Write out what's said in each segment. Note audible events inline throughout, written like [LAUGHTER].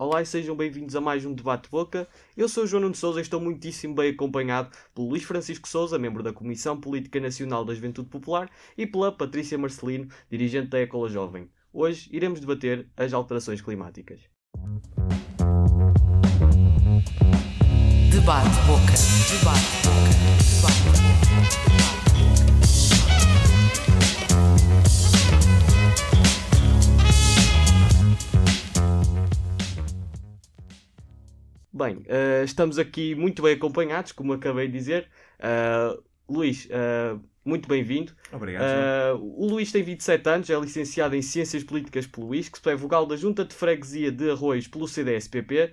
Olá e sejam bem-vindos a mais um Debate Boca. Eu sou o João Nuno Souza e estou muitíssimo bem acompanhado pelo Luís Francisco Souza, membro da Comissão Política Nacional da Juventude Popular, e pela Patrícia Marcelino, dirigente da Ecola Jovem. Hoje iremos debater as alterações climáticas. Debate Boca. Debate Boca. Debate. Bem, uh, estamos aqui muito bem acompanhados, como acabei de dizer. Uh, Luís, uh, muito bem-vindo. Obrigado. o Luís tem 27 anos, é licenciado em Ciências Políticas pelo ISC, é vogal da Junta de Freguesia de Arroios pelo CDSPP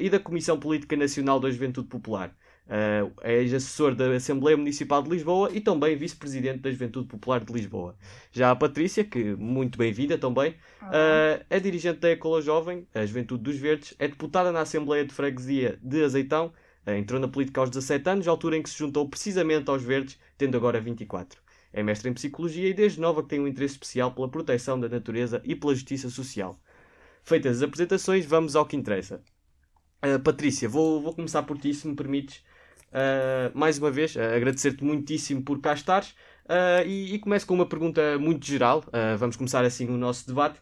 e da Comissão Política Nacional da Juventude Popular. Uh, é assessor da Assembleia Municipal de Lisboa e também vice-presidente da Juventude Popular de Lisboa. Já a Patrícia, que muito bem-vinda também, uh, é dirigente da Ecola Jovem, a Juventude dos Verdes, é deputada na Assembleia de Freguesia de Azeitão, uh, entrou na política aos 17 anos, altura em que se juntou precisamente aos Verdes, tendo agora 24. É mestre em Psicologia e desde nova que tem um interesse especial pela proteção da natureza e pela justiça social. Feitas as apresentações, vamos ao que interessa. Patrícia, vou, vou começar por ti, se me permites. Uh, mais uma vez, uh, agradecer-te muitíssimo por cá estares uh, e, e, começo com uma pergunta muito geral. vamos começar assim o nosso debate.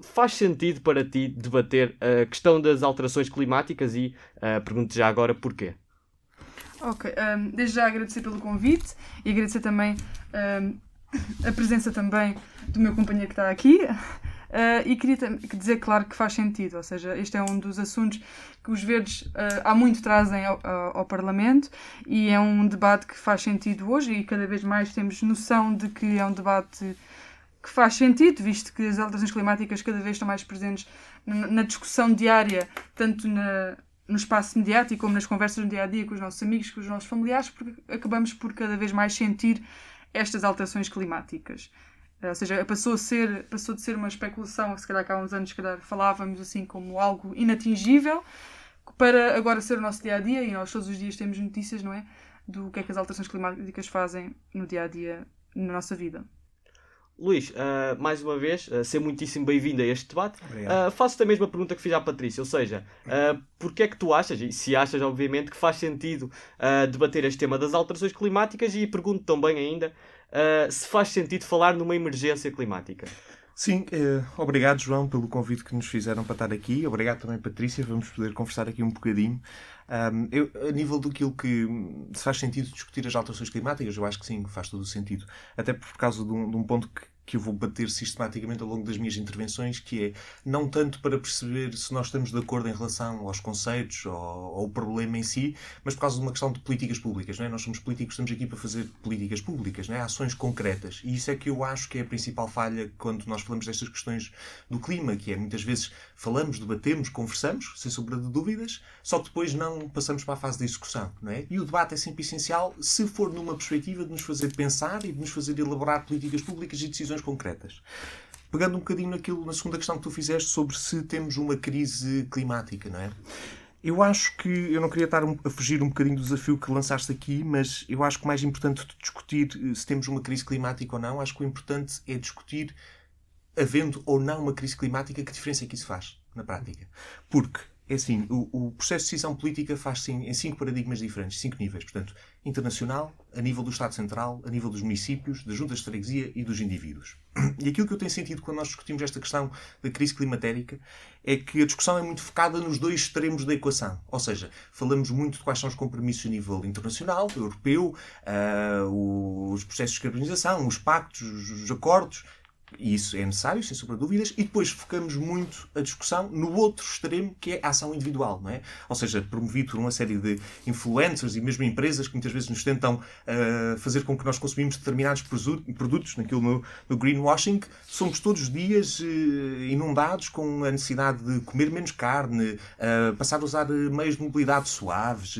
faz sentido para ti debater a questão das alterações climáticas e pergunto já agora porquê? Ok, um, desde já agradecer pelo convite e agradecer também um, [LAUGHS] a presença também do meu companheiro que está aqui. Uh, e queria dizer, claro, que faz sentido, ou seja, este é um dos assuntos que os verdes uh, há muito trazem ao, ao, Parlamento e é um debate que faz sentido hoje e cada vez mais temos noção de que é um debate que faz sentido, visto que as alterações climáticas cada vez estão mais presentes na discussão diária, tanto na, no espaço mediático como nas conversas no dia a dia com os nossos amigos, com os nossos familiares, porque acabamos por cada vez mais sentir estas alterações climáticas. Eh, ou seja, passou, a ser, passou de ser uma especulação, se calhar há uns anos se calhar, falávamos assim como algo inatingível, para agora ser o nosso dia a dia, e nós todos os dias temos notícias, não é? Do que é que as alterações climáticas fazem no dia a dia, na nossa vida. Luís, uh, mais uma vez, uh, ser muitíssimo bem-vindo a este debate. Uh, Faço-te a mesma pergunta que fiz à Patrícia, ou seja, uh, porquê é que tu achas, e se achas, obviamente, que faz sentido debater este tema das alterações climáticas e pergunto também ainda se faz sentido falar numa emergência climática. Sim, eh, obrigado João pelo convite que nos fizeram para estar aqui. Obrigado também Patrícia, vamos poder conversar aqui um bocadinho. Um, eu, a nível daquilo que se faz sentido discutir as alterações climáticas, eu acho que sim, faz todo o sentido. Até por causa de um, de um ponto que que eu vou bater sistematicamente ao longo das minhas intervenções, que é não tanto para perceber se nós estamos de acordo em relação aos conceitos ou ao problema em si, mas por causa de uma questão de políticas públicas. Não é? Nós somos políticos, estamos aqui para fazer políticas públicas, não é? ações concretas. E isso é que eu acho que é a principal falha quando nós falamos destas questões do clima, que é muitas vezes falamos, debatemos, conversamos, sem sombra de dúvidas, só que depois não passamos para a fase da execução. Não é? E o debate é sempre essencial se for numa perspectiva de nos fazer pensar e de nos fazer elaborar políticas públicas e decisões concretas. Pegando um bocadinho naquilo, na segunda questão que tu fizeste sobre se temos uma crise climática, não é? Eu acho que eu não queria estar a fugir um bocadinho do desafio que lançaste aqui, mas eu acho que o mais importante de discutir eh, se temos uma crise climática ou não, acho que o importante é discutir, havendo ou não uma crise climática, que diferença é que isso faz na prática. Porque é assim, o, o, processo de decisão política faz-se em, em, cinco paradigmas diferentes, cinco níveis. Portanto, internacional, a nível do Estado Central, a nível dos municípios, das juntas de freguesia e dos indivíduos. E aquilo que eu tenho sentido quando nós discutimos esta questão da crise climatérica é que a discussão é muito focada nos dois extremos da equação. Ou seja, falamos muito de quais são os compromissos a nível internacional, europeu, uh, os processos de descarbonização, os pactos, os acordos, e isso é necessário, sem sombra de dúvidas, e depois focamos muito a discussão no outro extremo, que é a ação individual, não é? Ou seja, promovido por uma série de influencers e mesmo empresas que muitas vezes nos tentam uh, fazer com que nós consumimos determinados produtos, naquilo no, no greenwashing, somos todos os dias uh, inundados com a necessidade de comer menos carne, uh, passar a usar meios de mobilidade suaves,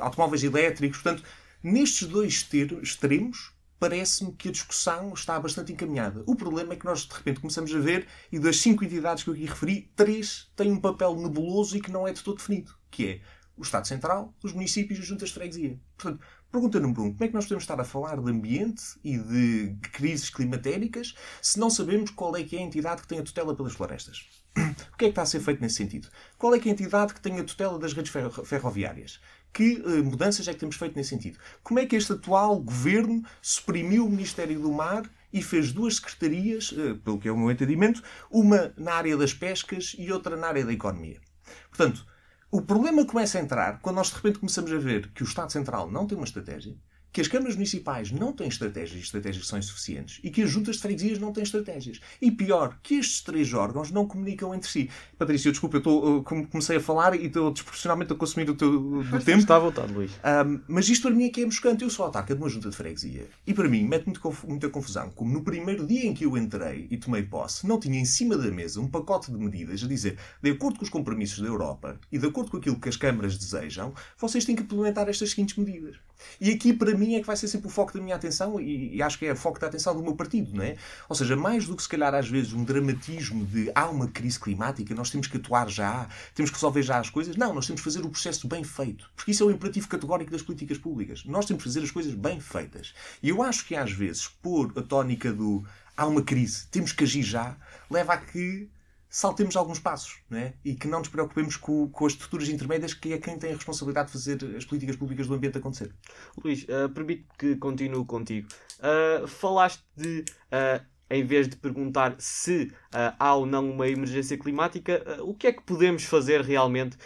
automóveis elétricos, portanto, nestes dois extremos, parece-me que a discussão está bastante encaminhada. O problema é que nós, de repente, começamos a ver, e das cinco entidades que eu aqui referi, três têm um papel nebuloso e que não é de todo definido, que é o Estado Central, os municípios e as juntas de freguesia. Portanto, pergunta número um, como é que nós podemos estar a falar de ambiente e de crises climatéricas se não sabemos qual é que é a entidade que tem a tutela pelas florestas? [CLEARS THROAT] O que é que está a ser feito nesse sentido? Qual é que é a entidade que tem a tutela das redes ferroviárias? Que uh, mudanças é que temos feito nesse sentido? Como é que este atual governo suprimiu o Ministério do Mar e fez duas secretarias, uh, pelo que é o meu entendimento, uma na área das pescas e outra na área da economia? Portanto, o problema começa a entrar quando nós de repente começamos a ver que o Estado Central não tem uma estratégia, que as câmaras municipais não têm estratégias e estratégias que são insuficientes e que as juntas de freguesias não têm estratégias. E pior, que estes três órgãos não comunicam entre si. Patrícia, desculpa, eu, estou, eu comecei a falar e estou desproporcionalmente a consumir o teu do tempo. Está à vontade, Luís. Um, mas isto para mim é que é moscante. Eu sou autarca de uma junta de freguesia e para mim mete muita confusão. Como no primeiro dia em que eu entrei e tomei posse, não tinha em cima da mesa um pacote de medidas a dizer, de acordo com os compromissos da Europa e de acordo com aquilo que as câmaras desejam, vocês têm que implementar estas seguintes medidas. E aqui, para mim, é que vai ser sempre o foco da minha atenção e, e, acho que é o foco da atenção do meu partido, não é? Ou seja, mais do que se calhar às vezes um dramatismo de há uma crise climática, nós temos que atuar já, temos que resolver já as coisas. Não, nós temos que fazer o processo bem feito. Porque isso é o imperativo categórico das políticas públicas. Nós temos que fazer as coisas bem feitas. E eu acho que às vezes, pôr a tónica do há uma crise, temos que agir já, leva a que saltemos alguns passos não é? e que não nos preocupemos com, com, as estruturas intermédias, que é quem tem a responsabilidade de fazer as políticas públicas do ambiente acontecer. Luís, uh, permite que continue contigo. Uh, falaste de, uh, em vez de perguntar se há ou não uma emergência climática, o que é que podemos fazer realmente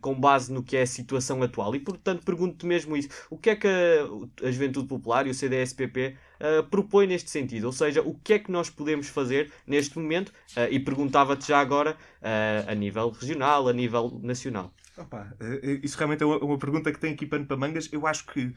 com base no que é a situação atual? E, portanto, pergunto-te mesmo isso. O que é que a, a Juventude Popular e o CDSPP uh, propõe neste sentido. Ou seja, o que é que nós podemos fazer neste momento? Uh, e perguntava-te já agora uh, a nível regional, a nível nacional. Opa, isso realmente é uma, uma pergunta que tem aqui pano para mangas. Eu acho que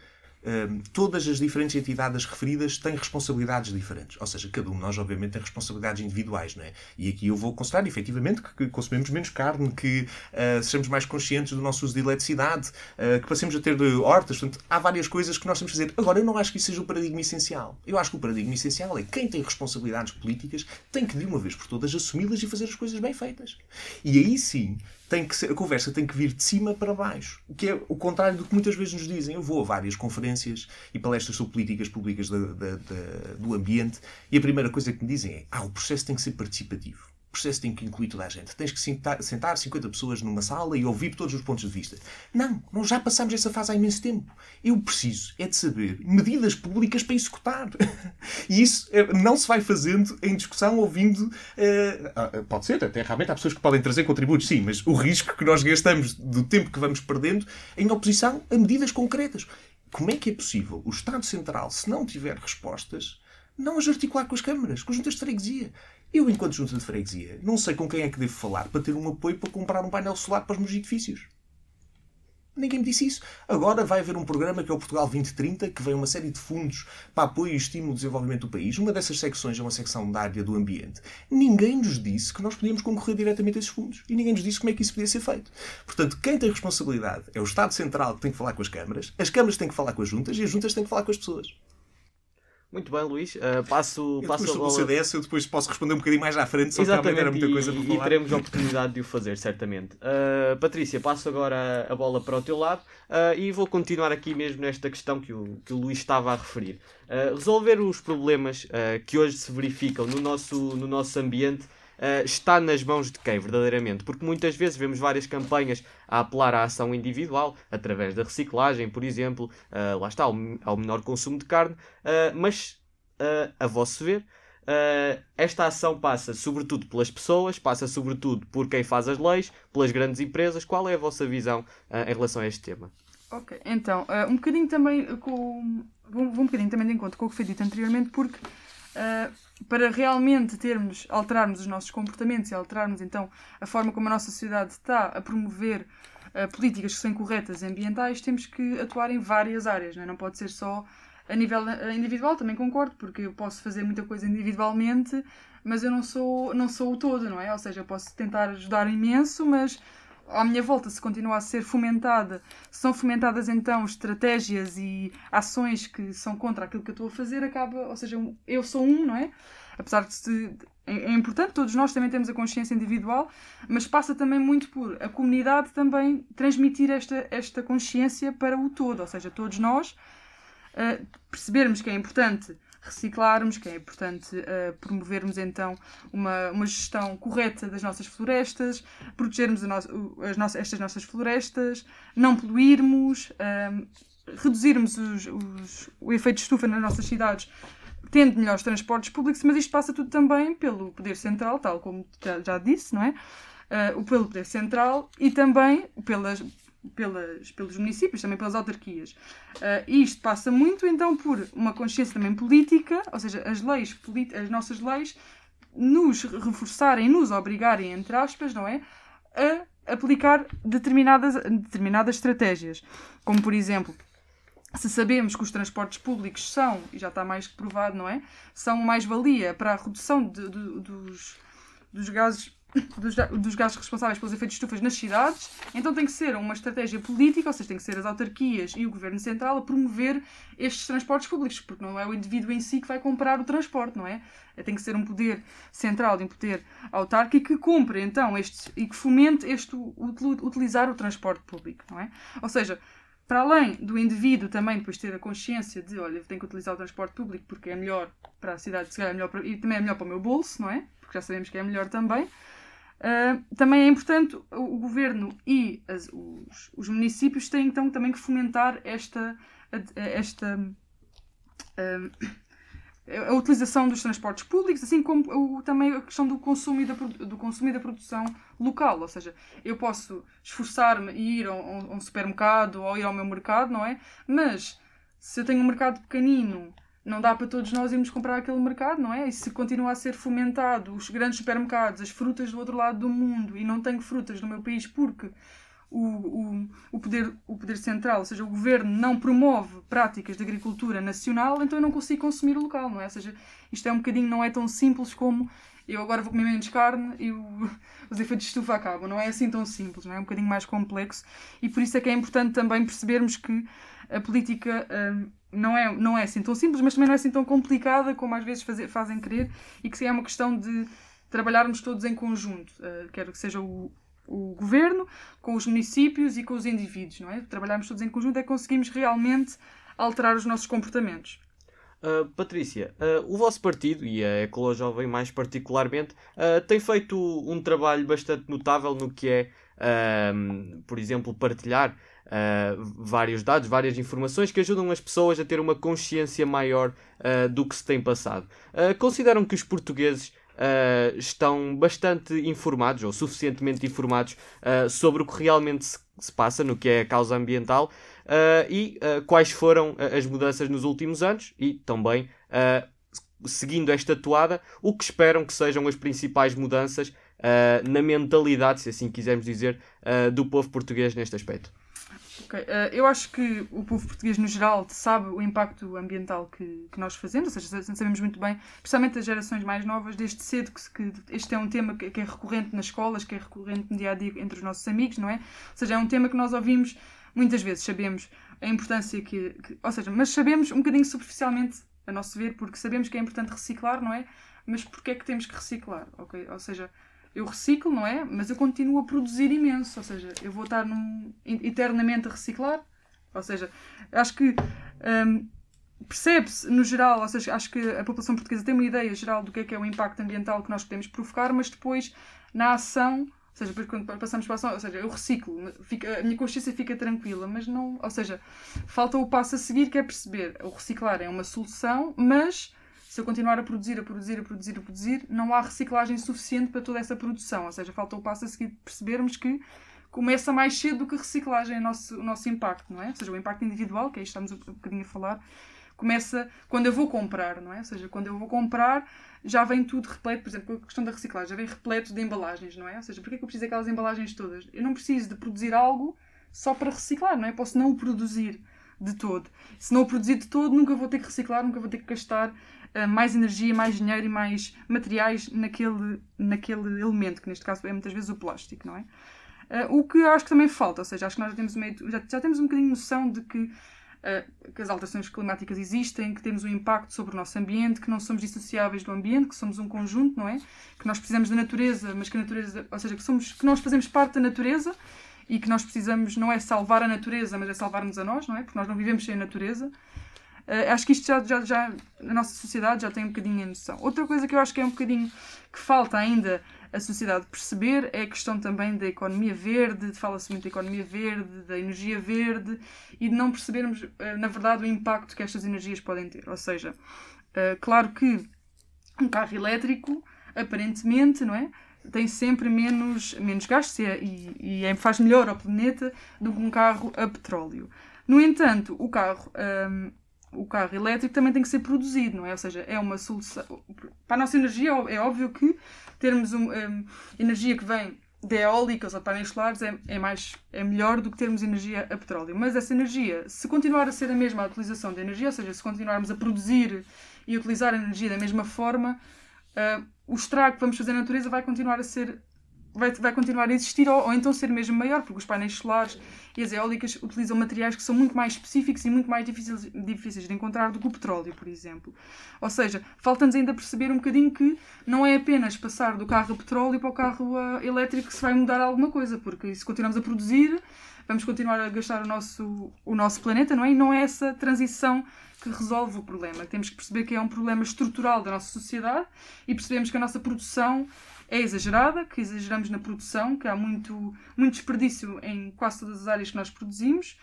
todas as diferentes entidades referidas têm responsabilidades diferentes. Ou seja, cada um de nós, obviamente, tem responsabilidades individuais, não é? E aqui eu vou considerar, efetivamente, que, consumimos menos carne, que uh, sejamos mais conscientes do nosso uso de eletricidade, uh, que passemos a ter hortas. Portanto, há várias coisas que nós temos que fazer. Agora, eu não acho que isso seja o paradigma essencial. Eu acho que o paradigma essencial é quem tem responsabilidades políticas tem que, de uma vez por todas, assumi-las e fazer as coisas bem feitas. E aí sim, tem que ser, a conversa tem que vir de cima para baixo. O que é o contrário do que muitas vezes nos dizem. Eu vou a várias conferências e palestras sobre políticas públicas do ambiente e a primeira coisa que me dizem é ah, o processo tem que ser participativo processo tem que incluir toda a gente. Tens que sentar, sentar 50 pessoas numa sala e ouvir todos os pontos de vista. Não, nós já passamos essa fase há imenso tempo. Eu preciso é de saber medidas públicas para executar. [LAUGHS] E isso é, não se vai fazendo em discussão ouvindo. Uh, pode ser, até realmente há pessoas que podem trazer contributos, sim, mas o risco que nós gastamos do tempo que vamos perdendo em oposição a medidas concretas. Como é que é possível o Estado Central, se não tiver respostas, não as articular com as câmaras, com as juntas de freguesia? Eu, enquanto junta de freguesia, não sei com quem é que devo falar para ter um apoio para comprar um painel solar para os meus edifícios. Ninguém me disse isso. Agora vai haver um programa que é o Portugal 2030, que vem uma série de fundos para apoio e estímulo do desenvolvimento do país. Uma dessas secções é uma secção da área do ambiente. Ninguém nos disse que nós podíamos concorrer diretamente a esses fundos. E ninguém nos disse como é que isso podia ser feito. Portanto, quem tem responsabilidade é o Estado Central que tem que falar com as câmaras, as câmaras têm que falar com as juntas e as juntas têm que falar com as pessoas. Muito bem, Luís. Uh, passo, eu passo a bola... o CDS, eu depois posso responder um bocadinho mais à frente, só Exatamente, que era muita coisa e, para falar. E teremos a oportunidade de o fazer, certamente. Uh, Patrícia, passo agora a bola para o teu lado uh, e vou continuar aqui mesmo nesta questão que o, que o Luís estava a referir. resolver os problemas que hoje se verificam no nosso, no nosso ambiente uh, está nas mãos de quem, verdadeiramente? Porque muitas vezes vemos várias campanhas a apelar à ação individual, através da reciclagem, por exemplo, uh, lá está, ao, ao, menor consumo de carne, uh, mas a vosso ver, esta ação passa sobretudo pelas pessoas, passa sobretudo por quem faz as leis, pelas grandes empresas. Qual é a vossa visão em relação a este tema? Ok, então, um bocadinho também com. Vou, um bocadinho também de encontro com o que foi dito anteriormente, porque uh, para realmente termos, alterarmos os nossos comportamentos e alterarmos então a forma como a nossa sociedade está a promover uh, políticas que são corretas ambientais, temos que atuar em várias áreas, não, é? não pode ser só a nível individual, também concordo, porque eu posso fazer muita coisa individualmente, mas eu não sou, não sou o todo, não é? Ou seja, eu posso tentar ajudar imenso, mas à minha volta se continua a ser fomentada, são fomentadas então estratégias e ações que são contra aquilo que eu estou a fazer, acaba, ou seja, eu sou um, não é? Apesar de se, é, é importante, todos nós também temos a consciência individual, mas passa também muito por a comunidade também transmitir esta, esta consciência para o todo, ou seja, todos nós uh, percebermos que é importante reciclarmos, que é importante uh, promovermos então uma, uma gestão correta das nossas florestas, protegermos as no estas nossas florestas, não poluirmos, uh, reduzirmos os, os, o efeito de estufa nas nossas cidades tendo melhores transportes públicos, mas isto passa tudo também pelo Poder Central, tal como já, já disse, não é? Uh, pelo Poder Central e também pelas, pelas, pelos municípios, também pelas autarquias. Uh, isto passa muito então por uma consciência também política, ou seja, as leis, as nossas leis, nos reforçarem, nos obrigarem, entre aspas, não é? A aplicar determinadas, determinadas estratégias. Como, por exemplo, se sabemos que os transportes públicos são, e já está mais que provado, não é? São mais-valia para a redução de, de, dos, dos gases dos, dos gases responsáveis pelos efeitos de estufas nas cidades, então tem que ser uma estratégia política, ou seja, tem que ser as autarquias e o governo central a promover estes transportes públicos, porque não é o indivíduo em si que vai comprar o transporte, não é? Tem que ser um poder central, um poder autárquico que compre então este e que fomente este utilizar o transporte público, não é? Ou seja, para além do indivíduo também depois ter a consciência de, olha, tenho que utilizar o transporte público porque é melhor para a cidade, se calhar é melhor para, e também é melhor para o meu bolso, não é? Porque já sabemos que é melhor também. Uh, também é importante o, o governo e as, os, os, municípios têm então também que fomentar esta, esta uh, a utilização dos transportes públicos, assim como o, também a questão do consumo, e da, do consumo e da produção local. Ou seja, eu posso esforçar-me e ir a um, a um supermercado ou ir ao meu mercado, não é? Mas se eu tenho um mercado pequenino não dá para todos nós irmos comprar aquele mercado, não é? E se continua a ser fomentado os grandes supermercados, as frutas do outro lado do mundo, e não tenho frutas no meu país porque o, o, o, poder, o poder central, ou seja, o governo não promove práticas de agricultura nacional, então eu não consigo consumir o local, não é? Ou seja, isto é um bocadinho, não é tão simples como eu agora vou comer menos carne e o, [LAUGHS] os efeitos de estufa acabam. Não é assim tão simples, não é? É um bocadinho mais complexo e por isso é que é importante também percebermos que a política. Hum, não é, não é assim tão simples, mas também não é assim tão complicada como às vezes fazem crer e que é uma questão de trabalharmos todos em conjunto, uh, quer que seja o, o governo, com os municípios e com os indivíduos, não é? Trabalharmos todos em conjunto é que conseguimos realmente alterar os nossos comportamentos. Uh, Patrícia, uh, o vosso partido, e a Ecolo Jovem mais particularmente, uh, tem feito um trabalho bastante notável no que é, por exemplo, partilhar vários dados, várias informações que ajudam as pessoas a ter uma consciência maior do que se tem passado. Consideram que os portugueses estão bastante informados, ou suficientemente informados, sobre o que realmente se, se, passa no que é a causa ambiental e quais foram as mudanças nos últimos anos e também seguindo esta toada, o que esperam que sejam as principais mudanças uh, na mentalidade, se assim quisermos dizer, uh, do povo português neste aspecto. Okay. Uh, eu acho que o povo português, no geral, sabe o impacto ambiental que, que nós fazemos, ou seja, sabemos muito bem, especialmente as gerações mais novas, desde cedo que, que este é um tema que, que, é recorrente nas escolas, que é recorrente no dia a dia entre os nossos amigos, não é? Ou seja, é um tema que nós ouvimos muitas vezes, sabemos a importância que. que ou seja, mas sabemos um bocadinho superficialmente, a nosso ver, porque sabemos que é importante reciclar, não é? Mas porquê é que temos que reciclar? ok Ou seja eu reciclo, não é? Mas eu continuo a produzir imenso, ou seja, eu vou estar num, eternamente a reciclar. Ou seja, acho que um, percebe-se no geral, ou seja, acho que a população portuguesa tem uma ideia geral do que é que é o impacto ambiental que nós podemos provocar, mas depois na ação, ou seja, depois quando passamos para a ação, ou seja, eu reciclo, fica, a minha consciência fica tranquila, mas não, ou seja, falta o passo a seguir que é perceber, o reciclar é uma solução, mas se eu continuar a produzir, a produzir, a produzir, a produzir, não há reciclagem suficiente para toda essa produção. Ou seja, falta o passo a seguir percebermos que começa mais cedo do que a reciclagem, o nosso, o nosso impacto, não é? Ou seja, o impacto individual, que aí estamos um bocadinho a falar, começa quando eu vou comprar, não é? Ou seja, quando eu vou comprar, já vem tudo repleto, por exemplo, a questão da reciclagem, já vem repleto de embalagens, não é? Ou seja, porquê é que eu preciso daquelas embalagens todas? Eu não preciso de produzir algo só para reciclar, não é? Posso não o produzir de todo. Se não o produzir de todo, nunca vou ter que reciclar, nunca vou ter que gastar mais energia, mais dinheiro e mais materiais naquele, naquele elemento, que neste caso é muitas vezes o plástico, não é? Uh, o que eu acho que também falta, ou seja, acho que nós já temos, já, já temos um bocadinho noção de que, uh, que as alterações climáticas existem, que temos um impacto sobre o nosso ambiente, que não somos dissociáveis do ambiente, que somos um conjunto, não é? Que nós precisamos da natureza, mas que a natureza, ou seja, que, somos, que nós fazemos parte da natureza e que nós precisamos não é salvar a natureza, mas é salvar-nos a nós, não é? Porque nós não vivemos sem a natureza. Uh, acho que isto já, já, já, a nossa sociedade já tem um bocadinho a noção. Outra coisa que eu acho que é um bocadinho que falta ainda a sociedade perceber é a questão também da economia verde, fala-se muito da economia verde, da energia verde e de não percebermos, uh, na verdade, o impacto que estas energias podem ter. Ou seja, uh, claro que um carro elétrico, aparentemente, não é? tem sempre menos, menos gastos e, e, e faz melhor ao planeta do que um carro a petróleo. No entanto, o carro, um, o carro elétrico também tem que ser produzido, não é? Ou seja, é uma solução. Para a nossa energia, é óbvio que termos um, um, energia que vem de eólicas ou painéis solares é, é, mais, é melhor do que termos energia a petróleo. Mas essa energia, se continuar a ser a mesma a utilização de energia, ou seja, se continuarmos a produzir e utilizar a energia da mesma forma, uh, o estrago que vamos fazer na natureza vai continuar a ser vai, vai continuar a existir ou, ou, então ser mesmo maior, porque os painéis solares e as eólicas utilizam materiais que são muito mais específicos e muito mais difíceis, difíceis de encontrar do que o petróleo, por exemplo. Ou seja, falta-nos ainda perceber um bocadinho que não é apenas passar do carro a petróleo para o carro a elétrico que se vai mudar alguma coisa, porque se continuamos a produzir, vamos continuar a gastar o nosso, o nosso planeta, não é? E não é essa transição que resolve o problema. Temos que perceber que é um problema estrutural da nossa sociedade e percebemos que a nossa produção é exagerada, que exageramos na produção, que há muito, muito desperdício em quase todas as áreas que nós produzimos,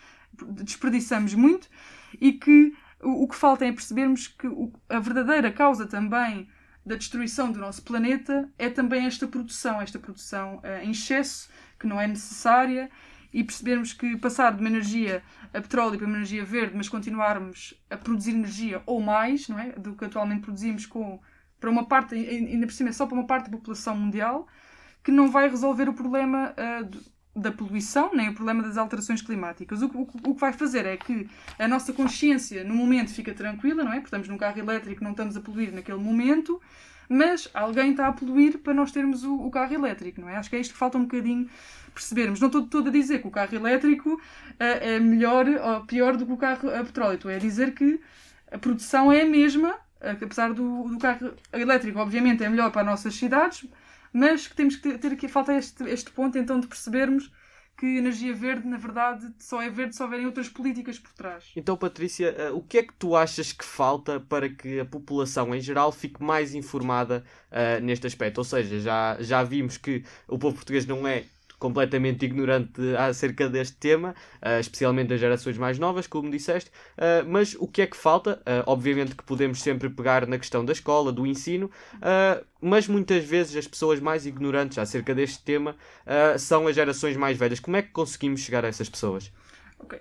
desperdiçamos muito e que o, o que falta é percebermos que o, a verdadeira causa também da destruição do nosso planeta é também esta produção, esta produção uh, em excesso, que não é necessária e percebermos que passar de uma energia a petróleo para uma energia verde, mas continuarmos a produzir energia ou mais, não é? Do que atualmente produzimos com para uma parte, ainda por cima é só para uma parte da população mundial, que não vai resolver o problema uh, da poluição, nem o problema das alterações climáticas. O, o, o, que vai fazer é que a nossa consciência no momento fica tranquila, não é? Porque estamos num carro elétrico, não estamos a poluir naquele momento, mas alguém está a poluir para nós termos o, o carro elétrico, não é? Acho que é isto que falta um bocadinho percebermos. Não estou toda a dizer que o carro elétrico uh, é melhor ou pior do que o carro a petróleo. Estou a dizer que a produção é a mesma, apesar do, do carro elétrico, obviamente, é melhor para as nossas cidades, mas que temos que ter, ter aqui, falta este, este ponto então de percebermos que energia verde, na verdade, só é verde se houverem outras políticas por trás. Então, Patrícia, eh, o que é que tu achas que falta para que a população em geral fique mais informada uh, neste aspecto? Ou seja, já, já vimos que o povo português não é completamente ignorante acerca deste tema, uh, especialmente das gerações mais novas, como disseste. Uh, mas o que é que falta? Uh, obviamente que podemos sempre pegar na questão da escola, do ensino, mas muitas vezes as pessoas mais ignorantes acerca deste tema são as gerações mais velhas. Como é que conseguimos chegar a essas pessoas?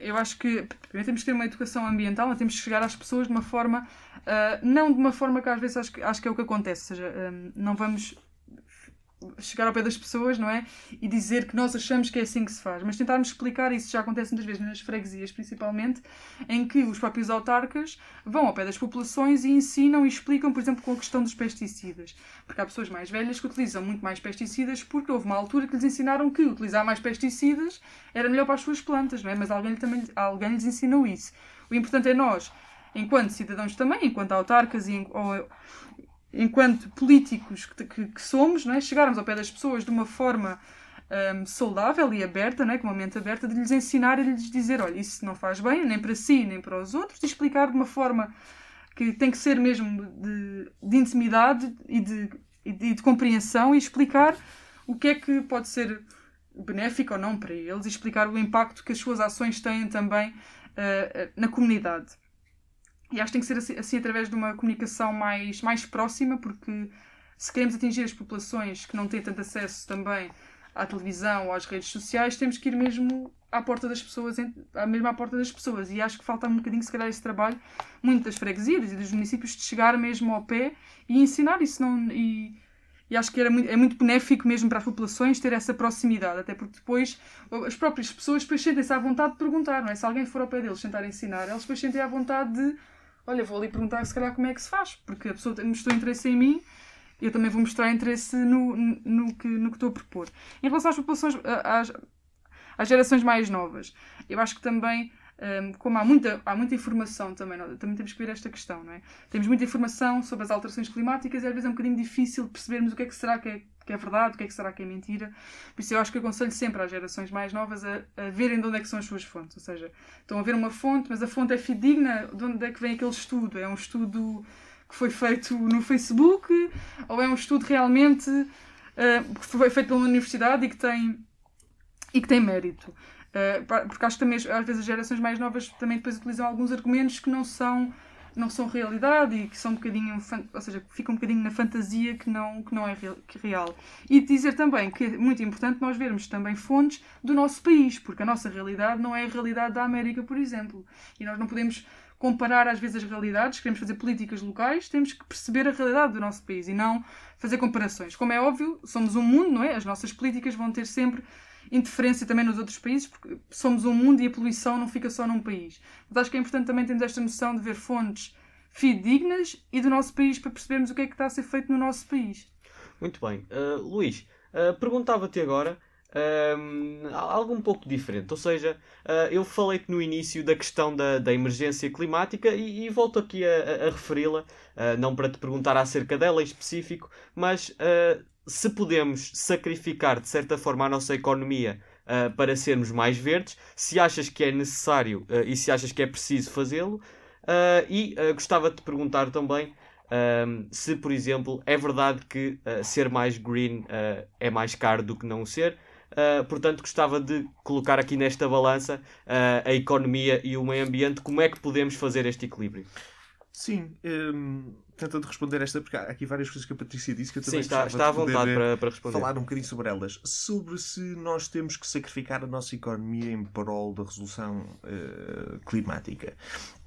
Eu acho que primeiro temos que ter uma educação ambiental, mas temos que chegar às pessoas de uma forma, não de uma forma que às vezes acho que, acho que é o que acontece, ou seja, não vamos chegar ao pé das pessoas, não é? E dizer que nós achamos que é assim que se faz. Mas tentarmos explicar, isso já acontece muitas vezes nas freguesias, principalmente, em que os próprios autarcas vão ao pé das populações e ensinam e explicam, por exemplo, com a questão dos pesticidas. Porque há pessoas mais velhas que utilizam muito mais pesticidas porque houve uma altura que lhes ensinaram que utilizar mais pesticidas era melhor para as suas plantas, não é? Mas alguém, também, alguém lhes ensinou isso. O importante é nós, enquanto cidadãos também, enquanto autarcas e, ou, enquanto políticos que, que, que, somos, é? chegarmos ao pé das pessoas de uma forma um, saudável e aberta, é? com uma mente aberta, de lhes ensinar e de lhes dizer: olha, isso não faz bem, nem para si, nem para os outros, de explicar de uma forma que tem que ser mesmo de, de intimidade e de, e de, de compreensão e explicar o que é que pode ser benéfico ou não para eles e explicar o impacto que as suas ações têm também uh, na comunidade. E acho que tem que ser assim, assim, através de uma comunicação mais, mais próxima, porque se queremos atingir as populações que não têm tanto acesso também à televisão ou às redes sociais, temos que ir mesmo à porta das pessoas, mesmo à porta das pessoas. E acho que falta um bocadinho, se calhar, esse trabalho, muito das freguesias e dos municípios, de chegar mesmo ao pé e ensinar isso. Não, e, e acho que era muito, é muito benéfico mesmo para as populações ter essa proximidade, até porque depois as próprias pessoas sentem-se à vontade de perguntar, não é? Se alguém for ao pé deles tentar ensinar, eles depois sentem à vontade de olha, vou ali perguntar se calhar como é que se faz, porque a pessoa mostrou interesse em mim eu também vou mostrar interesse no, no, que, no que estou a propor. Em relação às populações, às, às gerações mais novas, eu acho que também um, como há muita, há muita informação também, não, também temos que ver esta questão, não é? Temos muita informação sobre as alterações climáticas e às vezes é um bocadinho difícil percebermos o que é que será que é, que é verdade, o que é que será que é mentira. Por isso eu acho que aconselho sempre às gerações mais novas a, a verem de onde é que são as suas fontes. Ou seja, estão a ver uma fonte, mas a fonte é fidedigna, de onde é que vem aquele estudo? É um estudo que foi feito no Facebook ou é um estudo realmente uh, que foi feito pela universidade e que tem, e que tem mérito? Uh, porque acho que também às vezes as gerações mais novas também depois utilizam alguns argumentos que não são não são realidade e que são um bocadinho ou seja ficam um bocadinho na fantasia que não que não é real. E dizer também que é muito importante nós vermos também fontes do nosso país porque a nossa realidade não é a realidade da América por exemplo. E nós não podemos comparar às vezes as realidades queremos fazer políticas locais temos que perceber a realidade do nosso país e não fazer comparações. Como é óbvio somos um mundo não é? As nossas políticas vão ter sempre interferência também nos outros países, porque somos um mundo e a poluição não fica só num país. Mas acho que é importante também termos esta noção de ver fontes fidedignas e do nosso país para percebermos o que é que está a ser feito no nosso país. Muito bem. Uh, Luís, uh, perguntava-te agora uh, algo um pouco diferente. Ou seja, eu falei-te no início da questão da, da emergência climática e, e volto aqui a, a, a referi-la, não para te perguntar acerca dela em específico, mas se podemos sacrificar de certa forma a nossa economia uh, para sermos mais verdes, se achas que é necessário uh, e se achas que é preciso fazê-lo. Uh, e gostava de te perguntar também se, por exemplo, é verdade que ser mais green é mais caro do que não ser. portanto, gostava de colocar aqui nesta balança a economia e o meio ambiente. Como é que podemos fazer este equilíbrio? Sim, um, tentando responder esta, porque há aqui várias coisas que a Patrícia disse que eu também Sim, está, está à vontade para, para responder. Falar um bocadinho sobre elas. Sobre se nós temos que sacrificar a nossa economia em prol da resolução uh, climática.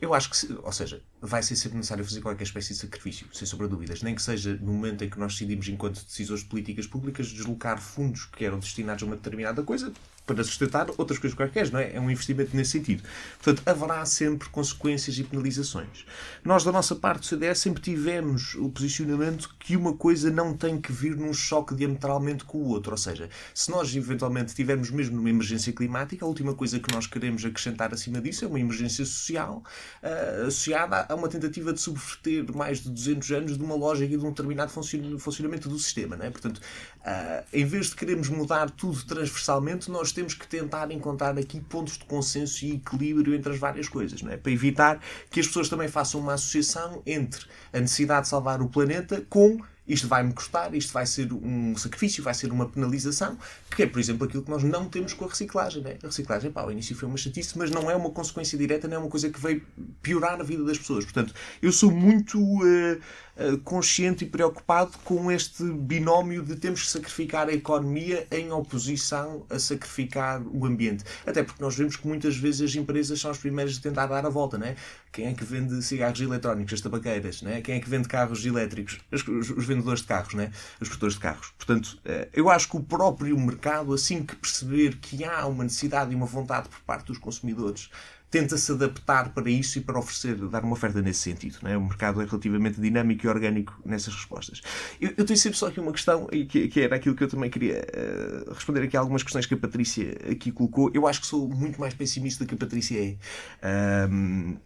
Eu acho que, ou seja, vai ser sempre necessário fazer qualquer espécie de sacrifício, sem sombra de dúvidas. Nem que seja no momento em que nós decidimos, enquanto decisores de políticas públicas, deslocar fundos que eram destinados a uma determinada coisa para sustentar outras coisas quaisquer, não é? É um investimento nesse sentido. Portanto, haverá sempre consequências e penalizações. Nós, da nossa parte do CDS, sempre tivemos o posicionamento que uma coisa não tem que vir num choque diametralmente com o outro. Ou seja, se nós eventualmente tivermos mesmo numa emergência climática, a última coisa que nós queremos acrescentar acima disso é uma emergência social uh, associada a uma tentativa de subverter mais de 200 anos de uma lógica e de um determinado funcionamento do sistema. Não é? Portanto, uh, em vez de queremos mudar tudo transversalmente, nós temos que tentar encontrar aqui pontos de consenso e equilíbrio entre as várias coisas, não é? para evitar que as pessoas também façam uma associação entre a necessidade de salvar o planeta com isto vai-me custar, isto vai ser um sacrifício, vai ser uma penalização, que é, por exemplo, aquilo que nós não temos com a reciclagem. Né? A reciclagem, pá, ao início foi uma chatice, mas não é uma consequência direta, não é uma coisa que veio piorar a vida das pessoas. Portanto, eu sou muito uh, uh, consciente e preocupado com este binómio de temos que sacrificar a economia em oposição a sacrificar o ambiente. Até porque nós vemos que muitas vezes as empresas são as primeiras a tentar dar a volta, né? Quem é que vende cigarros eletrónicos, as tabaqueiras, né? Quem é que vende carros elétricos? Os, os, os vendedores de carros, né? Os produtores de carros. Portanto, uh, eu acho que o próprio mercado, assim que perceber que há uma necessidade e uma vontade por parte dos consumidores tenta se adaptar para isso e para oferecer, dar uma oferta nesse sentido. Não é? O mercado é relativamente dinâmico e orgânico nessas respostas. Eu, eu tenho sempre só aqui uma questão, que, que era aquilo que eu também queria uh, responder aqui a algumas questões que a Patrícia aqui colocou. Eu acho que sou muito mais pessimista do que a Patrícia é. Um,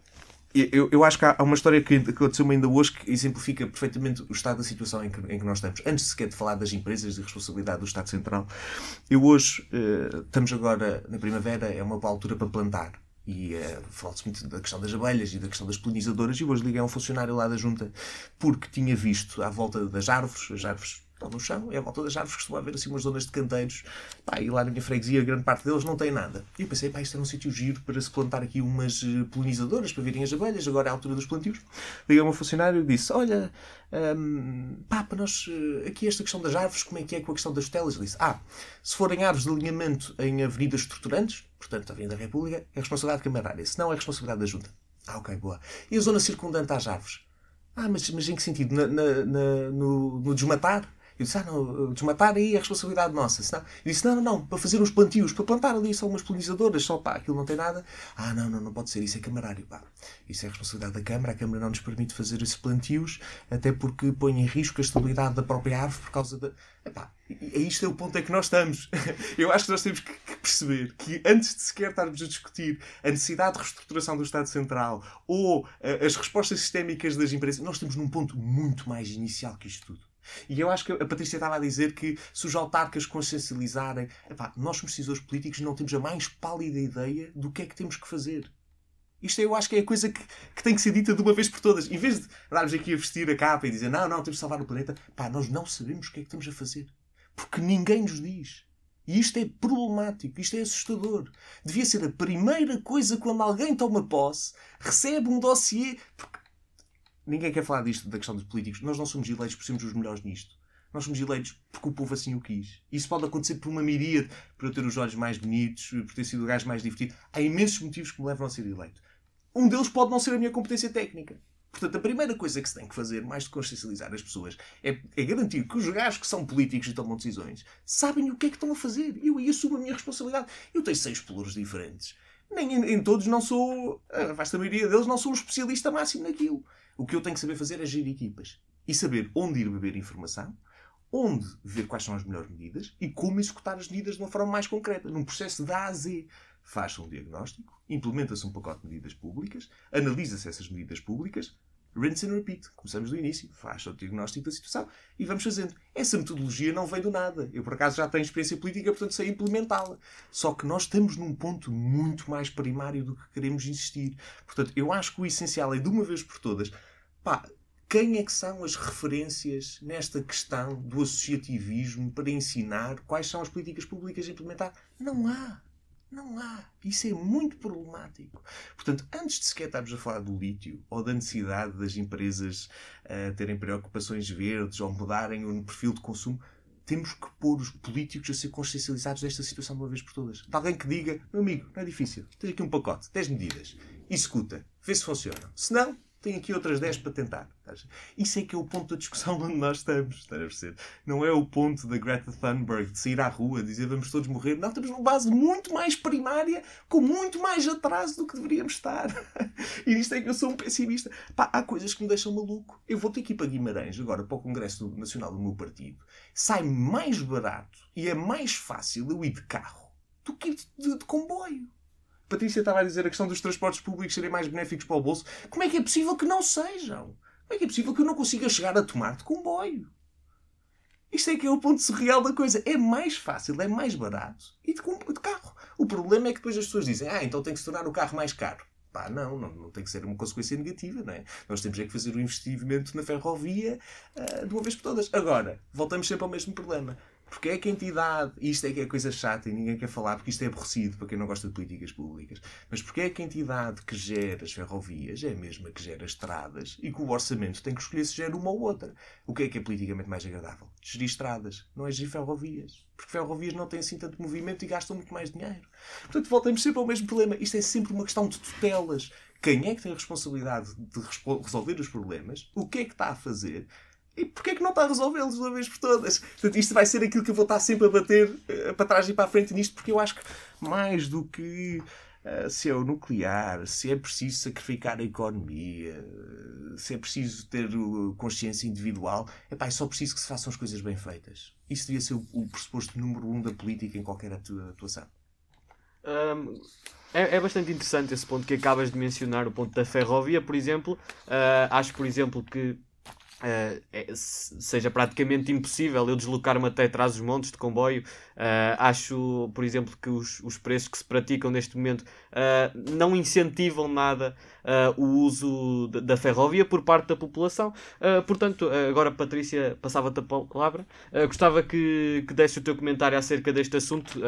eu, eu, acho que há uma história que aconteceu ainda hoje que exemplifica perfeitamente o estado da situação em que, em que nós estamos. Antes sequer de falar das empresas e responsabilidade do Estado Central, eu hoje, uh, estamos agora na primavera, é uma boa altura para plantar. E uh, fala-se muito da questão das abelhas e da questão das polinizadoras. E hoje liguei a um funcionário lá da junta porque tinha visto à volta das árvores, as árvores estão no chão, é à volta das árvores costuma haver assim umas zonas de canteiros. Pá, e lá na minha freguesia, grande parte deles não tem nada. E eu pensei, pá, isto é um sítio giro para se plantar aqui umas eh, polinizadoras para virem as abelhas, agora é a altura dos plantios. Liguei a um funcionário e disse: Olha, hum, pá, para nós, eh, aqui esta questão das árvores, como é que é com a questão das telas? Ele disse: Ah, se forem árvores de alinhamento em avenidas estruturantes, portanto, a Avenida da República, é responsabilidade camarária, se não é responsabilidade da Junta. Ah, ok, boa. E a zona circundante às árvores? Ah, mas, mas em que sentido? Na, na, na, no, no desmatar? Eu disse, ah, não, desmatar aí é responsabilidade nossa. Senão, eu disse, não, não, não, para fazer uns plantios, para plantar ali só umas polinizadoras, só pá, aquilo não tem nada. Ah, não, não, não pode ser, isso é camarário, pá. Isso é responsabilidade da Câmara, a Câmara não nos permite fazer esses plantios, até porque põe em risco a estabilidade da própria árvore por causa da. Epá, e isto é o ponto em que nós estamos. [LAUGHS] Eu acho que nós temos que perceber que antes de sequer estarmos a discutir a necessidade de reestruturação do Estado Central ou uh, as respostas sistémicas das empresas, nós estamos num ponto muito mais inicial que isto tudo. E eu acho que a Patrícia estava a dizer que se os autarcas consciencializarem, epá, nós, como decisores políticos, não temos a mais pálida ideia do que é que temos que fazer. Isto eu acho que é a coisa que, que tem que ser dita de uma vez por todas. Em vez de darmos aqui a vestir a capa e dizer não, não, temos de salvar o planeta, pá, nós não sabemos o que é que estamos a fazer. Porque ninguém nos diz. E isto é problemático, isto é assustador. Devia ser a primeira coisa quando alguém toma posse, recebe um dossiê. Porque ninguém quer falar disto, da questão dos políticos. Nós não somos eleitos por sermos os melhores nisto. Nós somos eleitos porque o povo assim o quis. Isso pode acontecer por uma miríade, por eu ter os olhos mais bonitos, por ter sido o gajo mais divertido. Há imensos motivos que me levam a ser eleito. Um deles pode não ser a minha competência técnica. Portanto, a primeira coisa que se tem que fazer, mais de consciencializar as pessoas, é, é garantir que os gajos que são políticos e tomam decisões sabem o que é que estão a fazer. Eu aí assumo a minha responsabilidade. Eu tenho seis pelouros diferentes. Nem em, em, todos não sou, a vasta maioria deles, não sou um especialista máximo naquilo. O que eu tenho que saber fazer é gerir equipas. E saber onde ir beber informação, onde ver quais são as melhores medidas e como executar as medidas de uma forma mais concreta, num processo de A a Z faz-se um diagnóstico, implementa-se um pacote de medidas públicas, analisa-se essas medidas públicas, rinse and repeat. Começamos do início, faz o diagnóstico da situação e vamos fazendo. Essa metodologia não vem do nada. Eu, por acaso, já tenho experiência política, portanto sei implementá-la. Só que nós estamos num ponto muito mais primário do que queremos insistir. Portanto, eu acho que o essencial é, de uma vez por todas, pá, quem é que são as referências nesta questão do associativismo para ensinar quais são as políticas públicas a implementar? Não há. Não há. Isso é muito problemático. Portanto, antes de sequer estarmos a falar do lítio ou da necessidade das empresas uh, terem preocupações verdes ou mudarem o perfil de consumo, temos que pôr os políticos a ser consciencializados desta situação de uma vez por todas. De alguém que diga, meu amigo, não é difícil, tens aqui um pacote, 10 medidas, executa, vê se funciona. Se não, tem aqui outras 10 para tentar. Isso é que é o ponto da discussão [LAUGHS] onde nós estamos. Não é o ponto da Greta Thunberg de sair à rua dizer vamos todos morrer. Não, estamos numa base muito mais primária, com muito mais atraso do que deveríamos estar. [LAUGHS] e isto é que eu sou um pessimista. Pá, há coisas que me deixam maluco. Eu vou ter que ir para Guimarães agora para o Congresso Nacional do meu partido. Sai mais barato e é mais fácil eu ir de carro do que ir de, de, de comboio. Patrícia estava a dizer a questão dos transportes públicos serem mais benéficos para o bolso. Como é que é possível que não sejam? Como é que é possível que eu não consiga chegar a tomar de comboio? Isto é que é o ponto surreal da coisa. É mais fácil, é mais barato e de, de carro. O problema é que depois as pessoas dizem ah, então tem que se tornar o carro mais caro. Pá, não, não, não tem que ser uma consequência negativa, não é? Nós temos é que fazer o investimento na ferrovia uh, de uma vez por todas. Agora, voltamos sempre ao mesmo problema. Porque é que a entidade, isto é que é coisa chata e ninguém quer falar porque isto é aborrecido para quem não gosta de políticas públicas, mas porque é que a entidade que gera as ferrovias é a mesma que gera estradas e que o orçamento tem que escolher se gera uma ou outra? O que é que é politicamente mais agradável? Gerir estradas, não é gerir ferrovias. Porque ferrovias não têm assim tanto movimento e gastam muito mais dinheiro. Portanto, voltamos sempre ao mesmo problema. Isto é sempre uma questão de tutelas. Quem é que tem a responsabilidade de resolver os problemas? O que é que está a fazer? E porquê é que não está a resolvê-los de uma vez por todas? Portanto, isto vai ser aquilo que eu vou estar sempre a bater uh, para trás e para a frente nisto, porque eu acho que mais do que uh, se é o nuclear, se é preciso sacrificar a economia, se é preciso ter consciência individual, epá, é só preciso que se façam as coisas bem feitas. Isso devia ser o, o pressuposto número um da política em qualquer atuação. Um, é, é, bastante interessante esse ponto que acabas de mencionar, o ponto da ferrovia, por exemplo. Uh, acho, por exemplo, que Uh, seja praticamente impossível eu deslocar-me até trás dos montes de comboio. Uh, acho, por exemplo, que os, os preços que se praticam neste momento uh, não incentivam nada o uso de, da ferrovia por parte da população. portanto, agora, Patrícia, passava-te a palavra. gostava que, que desse o teu comentário acerca deste assunto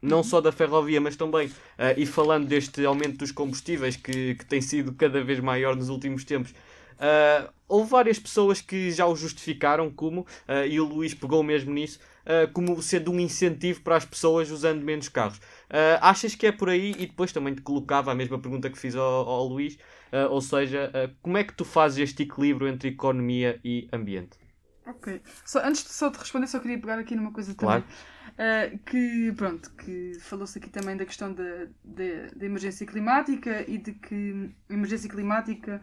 não só da ferrovia, mas também, uh, e falando deste aumento dos combustíveis que, que tem sido cada vez maior nos últimos tempos, uh, houve várias pessoas que já o justificaram como, uh, e o Luís pegou mesmo nisso, uh, como sendo um incentivo para as pessoas usando menos carros. Uh, achas que é por aí? E depois também te colocava a mesma pergunta que fiz ao, ao Luís, ou seja, como é que tu fazes este equilíbrio entre economia e ambiente? Ok. Só, antes de só te responder, só queria pegar aqui numa coisa claro. também. que, pronto, que falou-se aqui também da questão da, da, da emergência climática e de que a emergência climática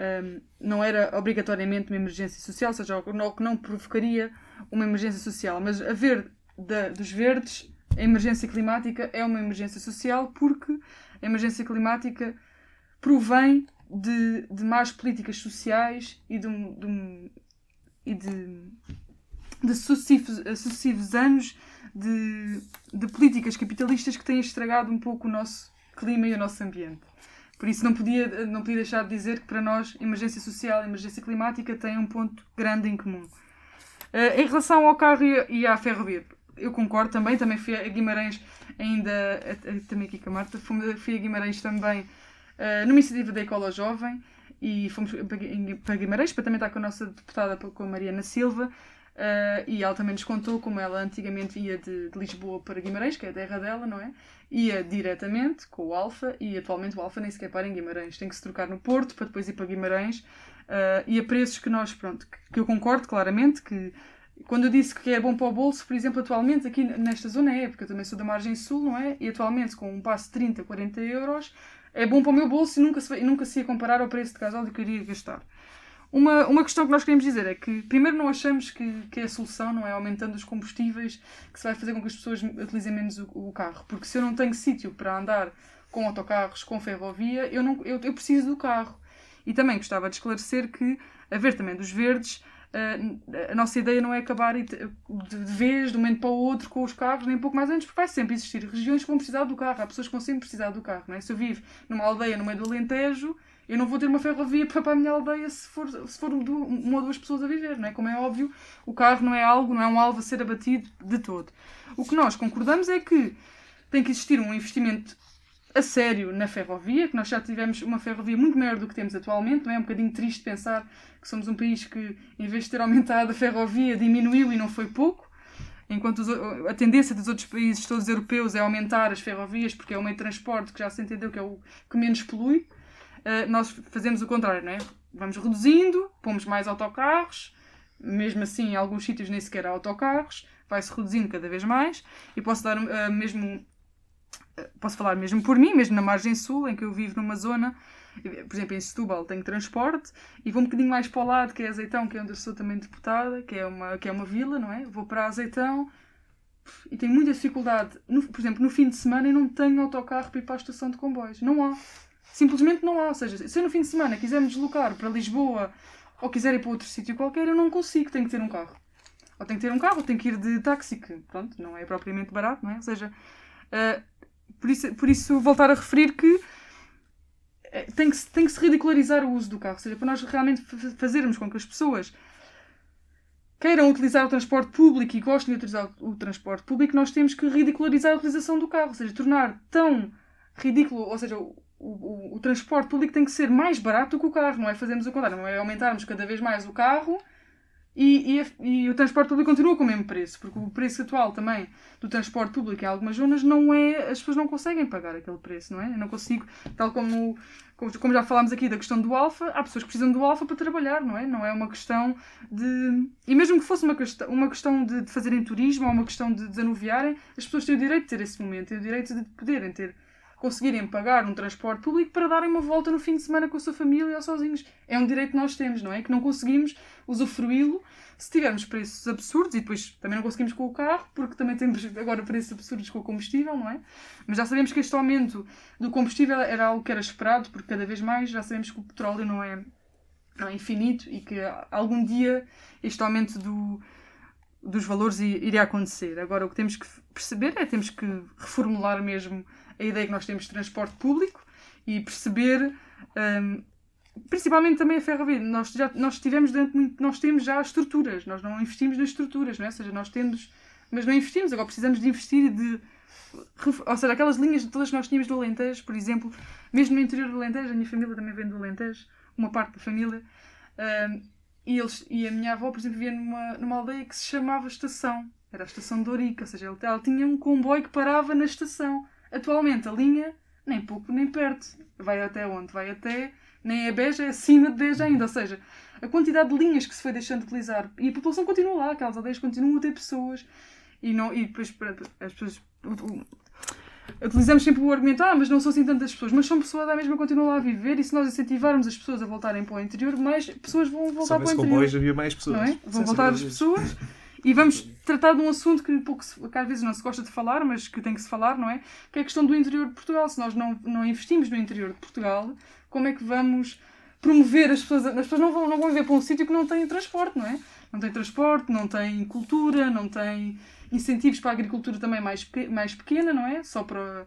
um, não era obrigatoriamente uma emergência social, ou seja, o que não provocaria uma emergência social. Mas a ver da, dos verdes a emergência climática é uma emergência social porque a emergência climática provém de, de más políticas sociais e de, de, e de, de sucessivos, sucessivos anos de, de políticas capitalistas que têm estragado um pouco o nosso clima e o nosso ambiente. Por isso não podia, não podia deixar de dizer que para nós emergência social e emergência climática têm um ponto grande em comum. Uh, em relação ao carro e, à ferrovia, eu concordo também, também fui a Guimarães ainda, também aqui com a Marta, fui a Guimarães também uh, numa iniciativa da Ecola Jovem e fomos para Guimarães para também estar com a nossa deputada, com a Mariana Silva, Uh, e ela também nos contou como ela antigamente ia de, de, Lisboa para Guimarães, que é a terra dela, não é? Ia diretamente com o Alfa e atualmente o Alfa nem sequer para em Guimarães. Tem que se trocar no Porto para depois ir para Guimarães. Uh, e a preços que nós, pronto, que, que, eu concordo claramente que quando eu disse que é bom para o bolso, por exemplo, atualmente aqui nesta zona é, porque eu também sou da margem sul, não é? E atualmente com um passo de 30, 40 euros é bom para o meu bolso e nunca se, nunca se ia comparar ao preço de gasóleo que eu iria gastar. Uma, uma questão que nós queremos dizer é que, primeiro, não achamos que, que a solução não é aumentando os combustíveis que se vai fazer com que as pessoas utilizem menos o, o carro. Porque se eu não tenho sítio para andar com autocarros, com ferrovia, eu, não, eu, eu preciso do carro. E também gostava de esclarecer que, a ver também dos verdes, a nossa ideia não é acabar de vez, de um momento para o outro, com os carros, nem pouco mais antes, porque vai sempre existir regiões que vão precisar do carro. Há pessoas que vão sempre precisar do carro. Não é? Se eu vivo numa aldeia no meio do Alentejo, eu não vou ter uma ferrovia para a minha aldeia se for, se for uma ou duas pessoas a viver, não é? Como é óbvio, o carro não é algo, não é um alvo a ser abatido de todo. O que nós concordamos é que tem que existir um investimento a sério na ferrovia, que nós já tivemos uma ferrovia muito maior do que temos atualmente, não é? é um bocadinho triste pensar que somos um país que, em vez de ter aumentado a ferrovia, diminuiu e não foi pouco, enquanto a tendência dos outros países todos europeus é aumentar as ferrovias, porque é o meio de transporte que já se entendeu que é o que menos polui. Eh, nós fazemos o contrário, não é? Vamos reduzindo, pomos mais autocarros, mesmo assim, em alguns sítios nem sequer há autocarros, vai-se reduzindo cada vez mais. E posso dar uh, mesmo. Uh, posso falar mesmo por mim, mesmo na margem sul, em que eu vivo numa zona, por exemplo, em Setúbal tenho transporte, e vou um bocadinho mais para o lado, que é Azeitão, que é onde eu sou também deputada, que é uma, que é uma vila, não é? Vou para Azeitão e tenho muita dificuldade. No, por exemplo, no fim de semana eu não tenho autocarro para ir para a estação de comboios. Não há. Simplesmente não há. Ou seja, se eu no fim de semana quiser me deslocar para Lisboa ou quiser ir para outro sítio qualquer, eu não consigo, tenho que ter um carro. Ou tenho que ter um carro, ou tenho que ir de táxi, que pronto, não é propriamente barato, não é? Ou seja, uh, por, isso, por isso voltar a referir que uh, tem que, tem que se ridicularizar o uso do carro. Ou seja, para nós realmente fazermos com que as pessoas queiram utilizar o transporte público e gostem de utilizar o transporte público, nós temos que ridicularizar a utilização do carro. Ou seja, tornar tão ridículo, ou seja, o, o, o, transporte público tem que ser mais barato que o carro, não é fazermos o contrário, não é aumentarmos cada vez mais o carro e, e, e, o transporte público continua com o mesmo preço, porque o preço atual também do transporte público em algumas zonas não é. as pessoas não conseguem pagar aquele preço, não é? Eu não consigo, tal como, como, como já falámos aqui da questão do alfa, há pessoas que precisam do alfa para trabalhar, não é? Não é uma questão de. E mesmo que fosse uma questão, uma questão de, de fazerem turismo ou uma questão de desanuviarem, as pessoas têm o direito de ter esse momento, têm o direito de poderem ter conseguirem pagar um transporte público para darem uma volta no fim de semana com a sua família ou sozinhos. É um direito que nós temos, não é? Que não conseguimos usufruí-lo se tivermos preços absurdos e depois também não conseguimos com o carro, porque também temos [LAUGHS] agora preços absurdos com o combustível, não é? Mas já sabemos que este aumento do combustível era algo que era esperado, porque cada vez mais já sabemos que o petróleo não é, não é infinito e que algum dia este aumento do, dos valores iria acontecer. Agora, o que temos que perceber é temos que reformular mesmo a ideia que nós temos de transporte público e perceber, um, principalmente também a ferrovia. Nós, já, nós tivemos durante muito, nós temos já estruturas, nós não investimos nas estruturas, não é? Ou seja, nós temos, mas não investimos, agora precisamos de investir de. Ou seja, aquelas linhas todas que nós tínhamos do Alentejo, por exemplo, mesmo no interior do Alentejo, a minha família também vem do Alentejo, uma parte da família, um, e, eles, e a minha avó, por exemplo, vivia numa, numa aldeia que se chamava Estação. Era a Estação de Ourique, ou seja, ela tinha um comboio que parava na estação. Atualmente a linha, nem pouco nem perto. Vai até onde? Vai até. Nem é Beja, é acima de Beja ainda. Ou seja, a quantidade de linhas que se foi deixando de utilizar. E a população continua lá, aquelas aldeias continuam a ter pessoas. E, não, e depois as pessoas. Utilizamos sempre o argumento, ah, mas não são assim tantas pessoas, mas são pessoas da mesma continuam lá a viver e se nós incentivarmos as pessoas a voltarem para o interior, mais pessoas vão voltar para o interior. havia mais pessoas. Não é? Vão voltar as pessoas e vamos tratar de um assunto que, pouco se, que às vezes não se gosta de falar, mas que tem que se falar, não é? Que é a questão do interior de Portugal. Se nós não, não investimos no interior de Portugal, como é que vamos promover as pessoas? As pessoas não vão, não vão viver para um sítio que não tem transporte, não é? Não tem transporte, não tem cultura, não tem incentivos para a agricultura também mais, mais pequena, não é? Só para,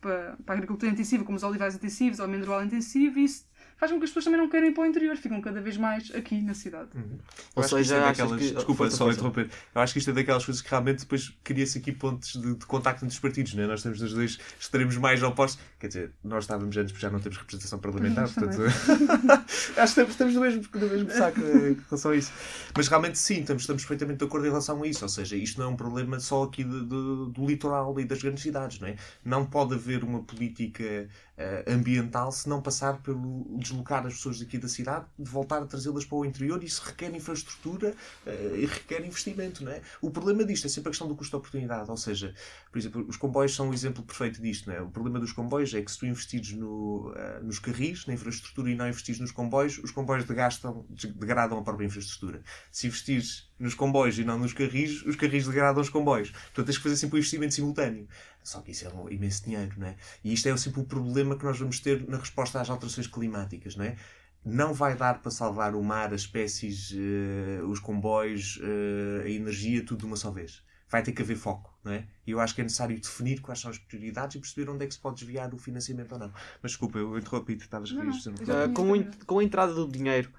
para, para a agricultura intensiva, como os olivais intensivos o amendoal intensivo, isso faz com que as pessoas também não querem ir para o interior, ficam cada vez mais aqui na cidade. Uhum. Ou seja, é daquelas... que... desculpa, só interromper. Eu acho que isto é daquelas coisas que realmente depois cria-se aqui pontos de, de contacto entre os partidos, não é? Nós temos os dois extremos mais opostos. Quer dizer, nós estávamos antes, porque já não temos representação parlamentar, portanto. [LAUGHS] acho que estamos no mesmo, no mesmo saco em relação a isso. Mas realmente sim, estamos, estamos perfeitamente de acordo em relação a isso. Ou seja, isto não é um problema só aqui de, de, do litoral e das grandes cidades, não é? Não pode haver uma política uh, ambiental se não passar pelo deslocar as pessoas daqui da cidade, de voltar a trazê-las para o interior, isso requer infraestrutura uh, e requer investimento. Não é? O problema disto é sempre a questão do custo de oportunidade, ou seja, por exemplo, os comboios são um exemplo perfeito disto. Não é? O problema dos comboios é que se tu investires no, uh, nos carris, na infraestrutura, e não investires nos comboios, os comboios degastam, degradam a própria infraestrutura. Se investires nos comboios e não nos carris, os carris degradam os comboios. Portanto, tens que fazer sempre um investimento simultâneo. Só que isso é um imenso dinheiro, não é? E isto é sempre o problema que nós vamos ter na resposta às alterações climáticas, não é? Não vai dar para salvar o mar, as espécies, uh, os comboios, uh, a energia, tudo de uma só vez. Vai ter que haver foco, não é? E eu acho que é necessário definir quais são as prioridades e perceber onde é que se pode desviar o financiamento ou não. Mas desculpa, eu interrompi-te, estavas a dizer uh, com, com a entrada do dinheiro,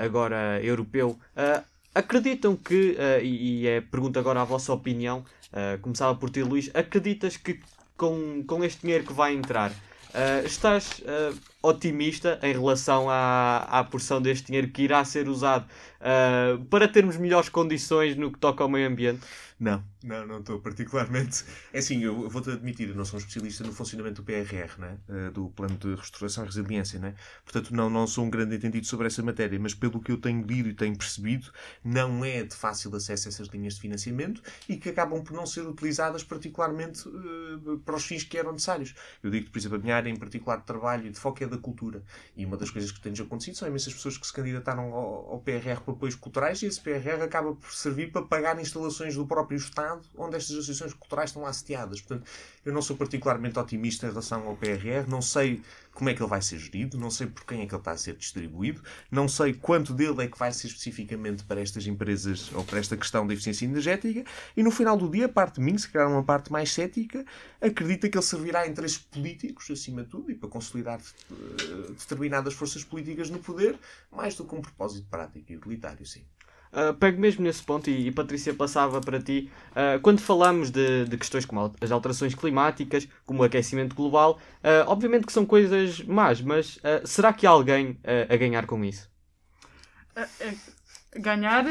agora europeu, acreditam que, e, e é pergunta agora a vossa opinião, Uh, começava por ti, Luís. Acreditas que com, com este dinheiro que vai entrar, uh, estás uh, otimista em relação à, à porção deste dinheiro que irá ser usado para termos melhores condições no que toca ao meio ambiente? Não, não, não estou particularmente. [LAUGHS] É assim, eu vou-te admitir, eu não sou um especialista no funcionamento do PRR, né? do Plano de Restauração e Resiliência, né? portanto não, não sou um grande entendido sobre essa matéria, mas pelo que eu tenho lido e tenho percebido, não é de fácil acesso essas linhas de financiamento e que acabam por não ser utilizadas particularmente uh, para os fins que eram necessários. Eu digo, por exemplo, a minha área em particular de trabalho e de foco é da cultura. E uma das coisas que tem acontecido são imensas pessoas que se candidataram ao, ao PRR para apoios culturais e esse PRR acaba por servir para pagar instalações do próprio próprio Estado onde estas associações culturais estão lá sediadas. Portanto, eu não sou particularmente otimista em relação ao PRR, não sei como é que ele vai ser gerido, não sei por quem é que ele está a ser distribuído, não sei quanto dele é que vai ser especificamente para estas empresas ou para esta questão da eficiência energética, e no final do dia, a parte de mim, se calhar uma parte mais cética, acredita que ele servirá a interesses políticos, acima de tudo, e para consolidar uh, determinadas forças políticas no poder, mais do que um propósito prático e utilitário, sim. Uh, pego mesmo nesse ponto e, e Patrícia passava para ti. Uh, quando falamos de, de, questões como as alterações climáticas, como o aquecimento global, uh, obviamente que são coisas más, mas será que há alguém a ganhar com isso? ganhar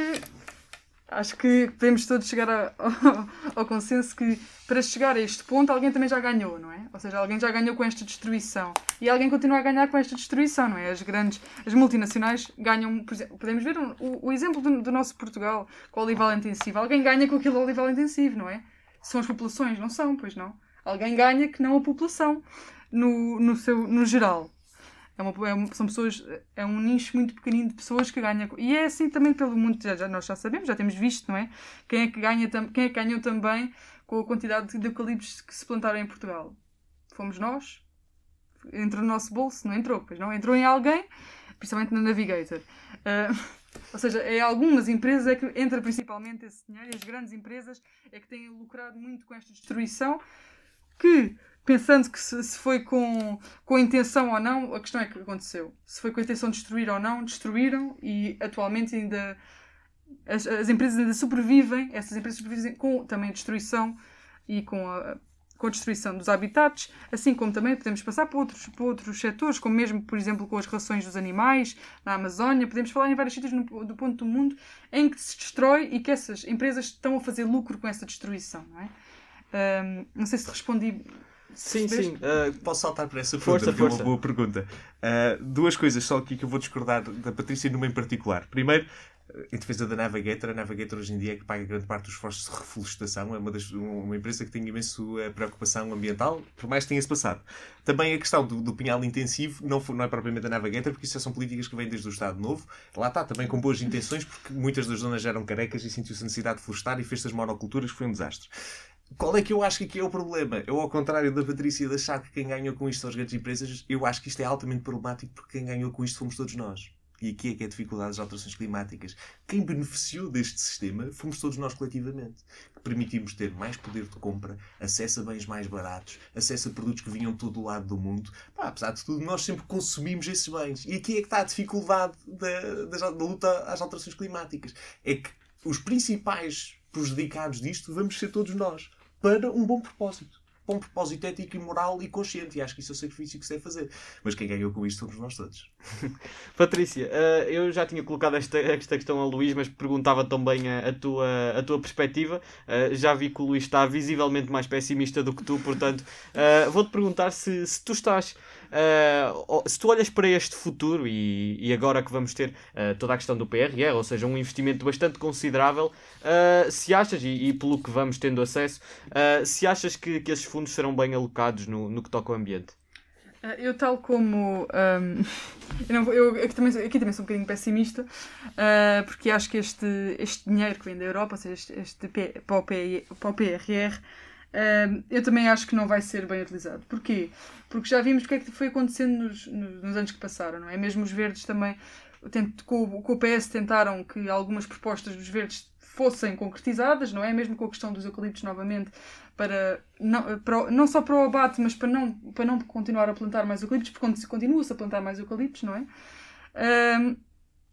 Acho que podemos todos chegar a, ao, [LAUGHS] ao, consenso que para chegar a este ponto alguém também já ganhou, não é? Ou seja, alguém já ganhou com esta destruição. E alguém continua a ganhar com esta destruição, não é? As grandes, as multinacionais ganham, por exemplo, podemos ver o, o exemplo do, do, nosso Portugal com o olival intensivo. Alguém ganha com aquele olival intensivo, não é? São as populações, não são, pois não? Alguém ganha que não a população, no, no, seu, no geral. É uma, é, são pessoas, é um nicho muito pequenino de pessoas que ganham. E é assim também pelo mundo, já, já, nós já sabemos, já temos visto, não é? Quem é que, ganha, quem é que ganhou também com a quantidade de eucaliptos que se plantaram em Portugal? Fomos nós. Entrou no nosso bolso, não entrou, pois não? Entrou em alguém, principalmente na Navigator. Uh, [LAUGHS] ou seja, é algumas empresas é que entra principalmente esse dinheiro, e as grandes empresas é que têm lucrado muito com esta destruição que pensando que se, se, foi com, com a intenção ou não, a questão é que aconteceu. Se foi com a intenção de destruir ou não, destruíram e atualmente ainda as, as empresas ainda sobrevivem, essas empresas sobrevivem com também a destruição e com a, com a destruição dos habitats, assim como também podemos passar para outros, para outros setores, como mesmo, por exemplo, com as rações dos animais na Amazónia, podemos falar em vários sítios no, do ponto do mundo em que se destrói e que essas empresas estão a fazer lucro com essa destruição, não é? Um, não sei se respondi Sim, sim. Uh, Posso saltar para essa força, força. é uma boa pergunta. Uh, duas coisas só aqui que eu vou discordar da Patrícia numa em particular. Primeiro, em defesa da Navigator, a Navigator hoje em dia é que paga grande parte dos esforços de reflorestação, é uma, das, uma empresa que tem imenso preocupação ambiental, por mais que tenha-se passado. Também a questão do, do pinhal intensivo não, não é propriamente a Navigator, porque isso são políticas que vêm desde o Estado Novo. Lá está, também com boas intenções, porque muitas das zonas eram carecas e sentiu-se a necessidade de florestar e fez as monoculturas, que foi um desastre. Qual é que eu acho que aqui é o problema? Eu, ao contrário da Patrícia de achar que quem ganhou com isto são as grandes empresas, eu acho que isto é altamente problemático porque quem ganhou com isto fomos todos nós. E aqui é que é a dificuldade das alterações climáticas. Quem beneficiou deste sistema fomos todos nós coletivamente. Permitimos ter mais poder de compra, acesso a bens mais baratos, acesso a produtos que vinham de todo o lado do mundo. Pá, apesar de tudo, nós sempre consumimos esses bens. E aqui é que está a dificuldade da, da, da luta às alterações climáticas. É que os principais prejudicados disto vamos ser todos nós para um bom propósito. Bom propósito ético e moral e consciente. E acho que isso é o sacrifício que se deve fazer. Mas quem ganhou com isto somos nós todos. [LAUGHS] Patrícia, uh, eu já tinha colocado esta, esta questão a Luís, mas perguntava também a, a tua, a tua perspectiva. Uh, já vi que o Luís está visivelmente mais pessimista do que tu, portanto, uh, vou-te perguntar se, se tu estás Uh, se tu olhas para este futuro e, e agora que vamos ter uh, toda a questão do PRR, ou seja, um investimento bastante considerável, uh, se achas, e, e, pelo que vamos tendo acesso, se achas que, que esses fundos serão bem alocados no, no que toca ao ambiente? Eu, tal como. Um, eu, não, eu aqui, também, aqui também sou um bocadinho pessimista, uh, porque acho que este, este dinheiro que vem da Europa, ou seja, este, este para o PRR, Eu também acho que não vai ser bem utilizado. Porquê? Porque já vimos o que é que foi acontecendo nos, nos anos que passaram, não é? Mesmo os verdes também, com, com o PS, tentaram que algumas propostas dos verdes fossem concretizadas, não é? Mesmo com a questão dos eucaliptos novamente, para não, para, não só para o abate, mas para não, para não continuar a plantar mais eucaliptos, porque continua-se a plantar mais eucaliptos, não é? Uh,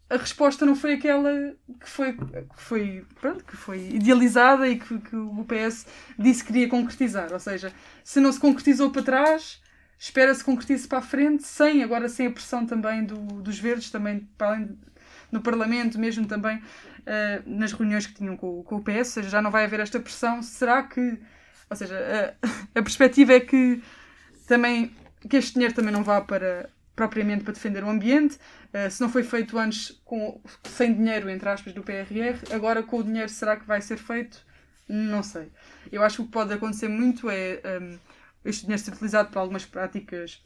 a resposta não foi aquela que foi, que foi, pronto, que foi idealizada e que, que o PS disse que queria concretizar. Ou seja, se não se concretizou para trás, espera-se concretize para a frente, sem, agora sem a pressão também do, dos verdes, também para além no Parlamento, mesmo também uh, nas reuniões que tinham com, com o PS, ou seja, já não vai haver esta pressão. Será que, ou seja, a, [LAUGHS] a perspectiva é que também que este dinheiro também não vá para propriamente para defender o ambiente, uh, se não foi feito antes com, sem dinheiro, entre aspas, do PRR, agora com o dinheiro será que vai ser feito? Não sei. Eu acho que o que pode acontecer muito é um, ehm, este dinheiro ser utilizado para algumas práticas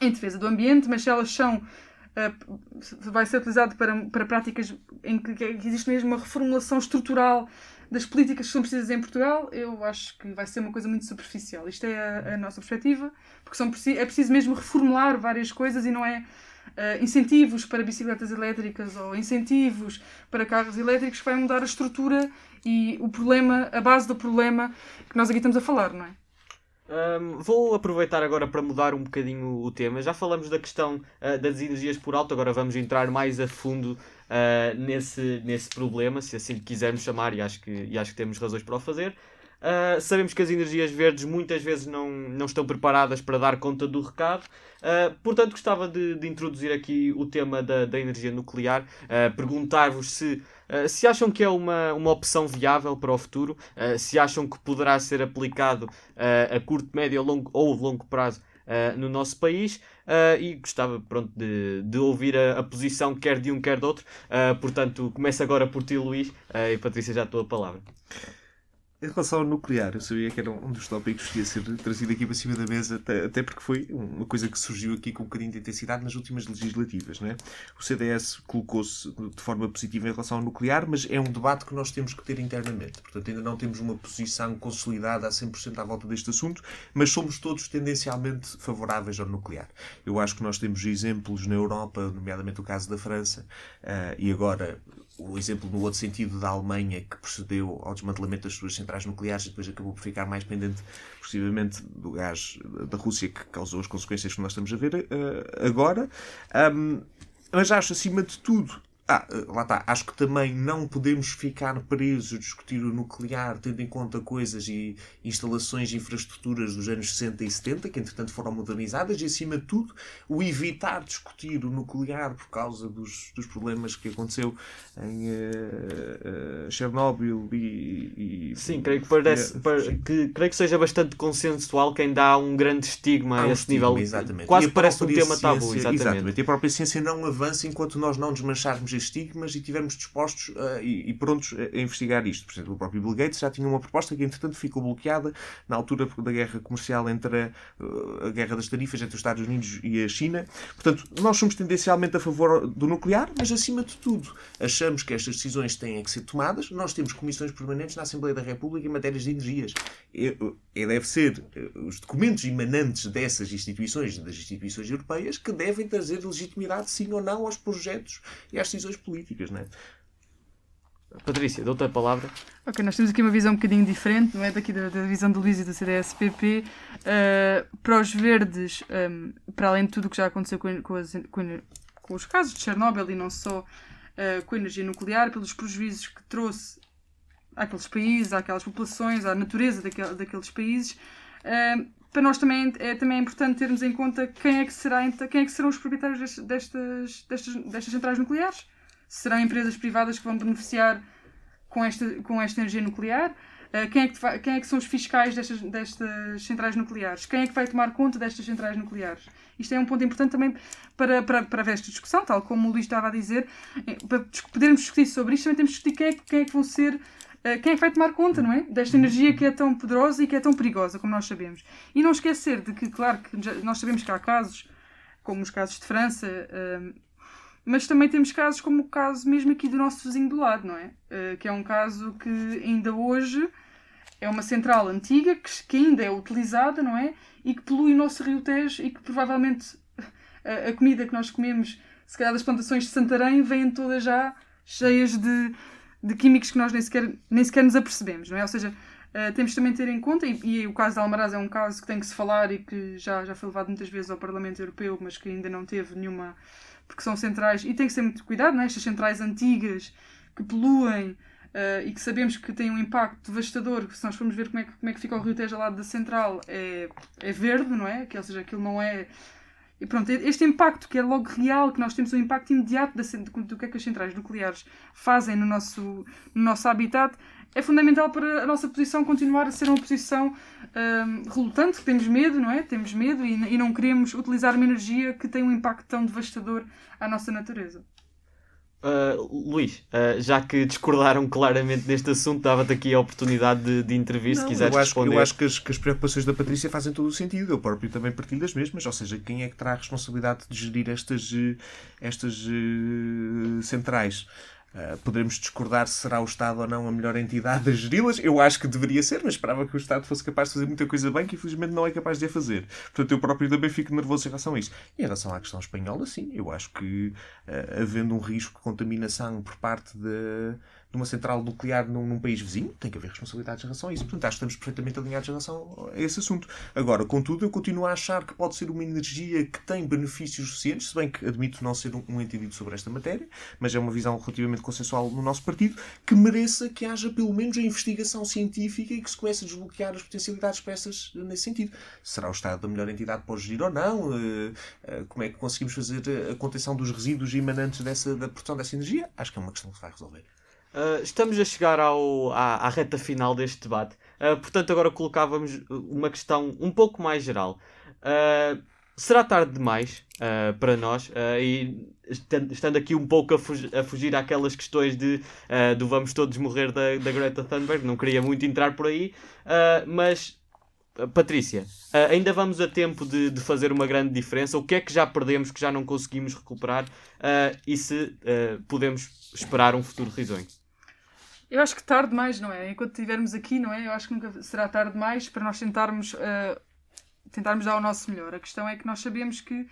em defesa do ambiente, mas se elas são. Uh, vai ser utilizado para, para práticas em que, que existe mesmo uma reformulação estrutural das políticas que são precisas em Portugal, eu acho que vai ser uma coisa muito superficial. Isto é a, a nossa perspectiva, porque são, é preciso mesmo reformular várias coisas e não é uh, incentivos para bicicletas elétricas ou incentivos para carros elétricos que vai mudar a estrutura e o problema, a base do problema que nós aqui estamos a falar, não é? Um, vou aproveitar agora para mudar um bocadinho o tema. Já falamos da questão uh, das energias por alto, agora vamos entrar mais a fundo uh, nesse, nesse problema, se assim quisermos chamar, e acho que, e acho que temos razões para o fazer. Uh, sabemos que as energias verdes muitas vezes não, não estão preparadas para dar conta do recado. Uh, portanto, gostava de, de, introduzir aqui o tema da, da energia nuclear. Uh, Perguntar-vos se, se acham que é uma, uma opção viável para o futuro, se acham que poderá ser aplicado a curto, médio longo, ou longo prazo no nosso país. e gostava pronto, de, de ouvir a, a, posição quer de um, quer de outro. portanto, começo agora por ti, Luís, e Patrícia, já a palavra. Em relação ao nuclear, eu sabia que era um dos tópicos que ia ser trazido aqui para cima da mesa, até porque foi uma coisa que surgiu aqui com um bocadinho de intensidade nas últimas legislativas. É? O CDS colocou-se de forma positiva em relação ao nuclear, mas é um debate que nós temos que ter internamente. Portanto, ainda não temos uma posição consolidada a 100% à volta deste assunto, mas somos todos tendencialmente favoráveis ao nuclear. Eu acho que nós temos exemplos na Europa, nomeadamente o caso da França, uh, e agora o exemplo no outro sentido da Alemanha, que procedeu ao desmantelamento das suas centrais nucleares e depois acabou por ficar mais pendente, possivelmente, do gás da Rússia, que causou as consequências que nós estamos a ver uh, agora. Um, mas acho, acima de tudo, ah, lá está. Acho que também não podemos ficar presos a discutir o nuclear, tendo em conta coisas e instalações e infraestruturas dos anos 60 e 70, que entretanto foram modernizadas, e acima de tudo, o evitar discutir o nuclear por causa dos, dos problemas que aconteceu em uh, uh, Chernobyl e, e, Sim, creio que, parece, é, que, creio que seja bastante consensual que ainda há um grande estigma a esse estigma, nível. Exatamente. Quase parece um tema tabu, exatamente. exatamente. E a própria ciência não avança enquanto nós não desmancharmos estigmas e estivermos dispostos uh, e, e, prontos a, investigar isto. Por exemplo, o próprio Bill Gates já tinha uma proposta que, entretanto, ficou bloqueada na altura da guerra comercial entre a, uh, a guerra das tarifas entre os Estados Unidos e a China. Portanto, nós somos tendencialmente a favor do nuclear, mas, acima de tudo, achamos que estas decisões têm que ser tomadas. Nós temos comissões permanentes na Assembleia da República em matérias de energias. E, e deve ser os documentos emanantes dessas instituições, das instituições europeias, que devem trazer legitimidade, sim ou não, aos projetos e às decisões políticas, não é? Patrícia, dou-te a palavra. Ok, nós temos aqui uma visão um bocadinho diferente, não é? Daqui da, da visão do Luís e do CDS-PP. Uh, eh, para os verdes, um, para além de tudo o que já aconteceu com, com, as, com, com, os casos de Chernobyl e não só uh, com a energia nuclear, pelos prejuízos que trouxe àqueles países, àquelas populações, à natureza daquel, daqueles países, uh, para nós também é, também é importante termos em conta quem é que, será, quem é que serão os proprietários destas, destas, destas centrais nucleares. Serão empresas privadas que vão beneficiar com esta, com esta energia nuclear? Uh, quem, é que, quem é que são os fiscais destas, destas centrais nucleares? Quem é que vai tomar conta destas centrais nucleares? Isto é um ponto importante também para, para, para esta discussão, tal como o Luís estava a dizer. Eh, para podermos discutir sobre isto, também temos que discutir quem é, quem é que vão ser eh, quem é que vai tomar conta, não é? Desta energia que é tão poderosa e que é tão perigosa, como nós sabemos. E não esquecer de que, claro, que nós sabemos que há casos, como os casos de França, mas também temos casos como o caso mesmo aqui do nosso vizinho do lado, não é? Uh, que é um caso que ainda hoje é uma central antiga, que, que ainda é utilizada, não é? E que polui o nosso rio Tejo e que provavelmente a, a comida que nós comemos, se calhar das plantações de Santarém, vêm todas já cheias de de químicos que nós nem sequer, nem sequer nos apercebemos, não é? Ou seja, uh, temos também de ter em conta, e, e, o caso de Almaraz é um caso que tem que se falar e que já, já foi levado muitas vezes ao Parlamento Europeu, mas que ainda não teve nenhuma. porque são centrais, e tem que ser muito cuidado, não é? Estas centrais antigas que poluem. Uh, e que sabemos que tem um impacto devastador, se nós formos ver como é que, como é que fica o Rio Tejo ao lado da central, é, é verde, não é? Que, ou seja, aquilo não é e pronto, este impacto que é logo real, que nós temos um impacto imediato do que é que as centrais nucleares fazem no nosso, no nosso habitat, é fundamental para a nossa posição continuar a ser uma posição hum, relutante, que temos medo, não é? Temos medo e, e não queremos utilizar uma energia que tem um impacto tão devastador à nossa natureza. Uh, Luís, uh, já que discordaram claramente neste assunto, dava-te aqui a oportunidade de, de intervir não, se quiseres eu acho, responder. Eu acho que as, que as, preocupações da Patrícia fazem todo o sentido. Eu próprio também partilho das mesmas. Ou seja, quem é que terá a responsabilidade de gerir estas, eh, estas uh, centrais? Uh, poderemos discordar se será o Estado ou não a melhor entidade a geri-las. Eu acho que deveria ser, mas esperava que o Estado fosse capaz de fazer muita coisa bem que infelizmente não é capaz de a fazer. Portanto, eu próprio também fico nervoso em relação a isso. E em relação à questão espanhola, sim, eu acho que uh, havendo um risco de contaminação por parte de de uma central nuclear num, num, país vizinho, tem que haver responsabilidades em relação a isso. Portanto, acho que estamos perfeitamente alinhados em relação a esse assunto. Agora, contudo, eu continuo a achar que pode ser uma energia que tem benefícios suficientes, se bem que admito não ser um, um entendido sobre esta matéria, mas é uma visão relativamente consensual no nosso partido, que mereça que haja pelo menos a investigação científica e que se comece a desbloquear as potencialidades para essas nesse sentido. Será o Estado a melhor entidade para gerir ou não? Eh, eh, como é que conseguimos fazer a contenção dos resíduos emanantes dessa, da produção dessa energia? Acho que é uma questão que se vai resolver. Uh, estamos a chegar ao, à, à, reta final deste debate. Uh, portanto, agora colocávamos uma questão um pouco mais geral. Uh, será tarde demais para nós? e estando aqui um pouco a, fugir, a fugir àquelas questões de do vamos todos morrer da, da Greta Thunberg, não queria muito entrar por aí, mas Patrícia, ainda vamos a tempo de, de, fazer uma grande diferença? O que é que já perdemos, que já não conseguimos recuperar? e se podemos esperar um futuro risonho? Eu acho que tarde demais, não é? Enquanto estivermos aqui, não é? Eu acho que nunca será tarde demais para nós tentarmos, uh, tentarmos dar o nosso melhor. A questão é que nós sabemos que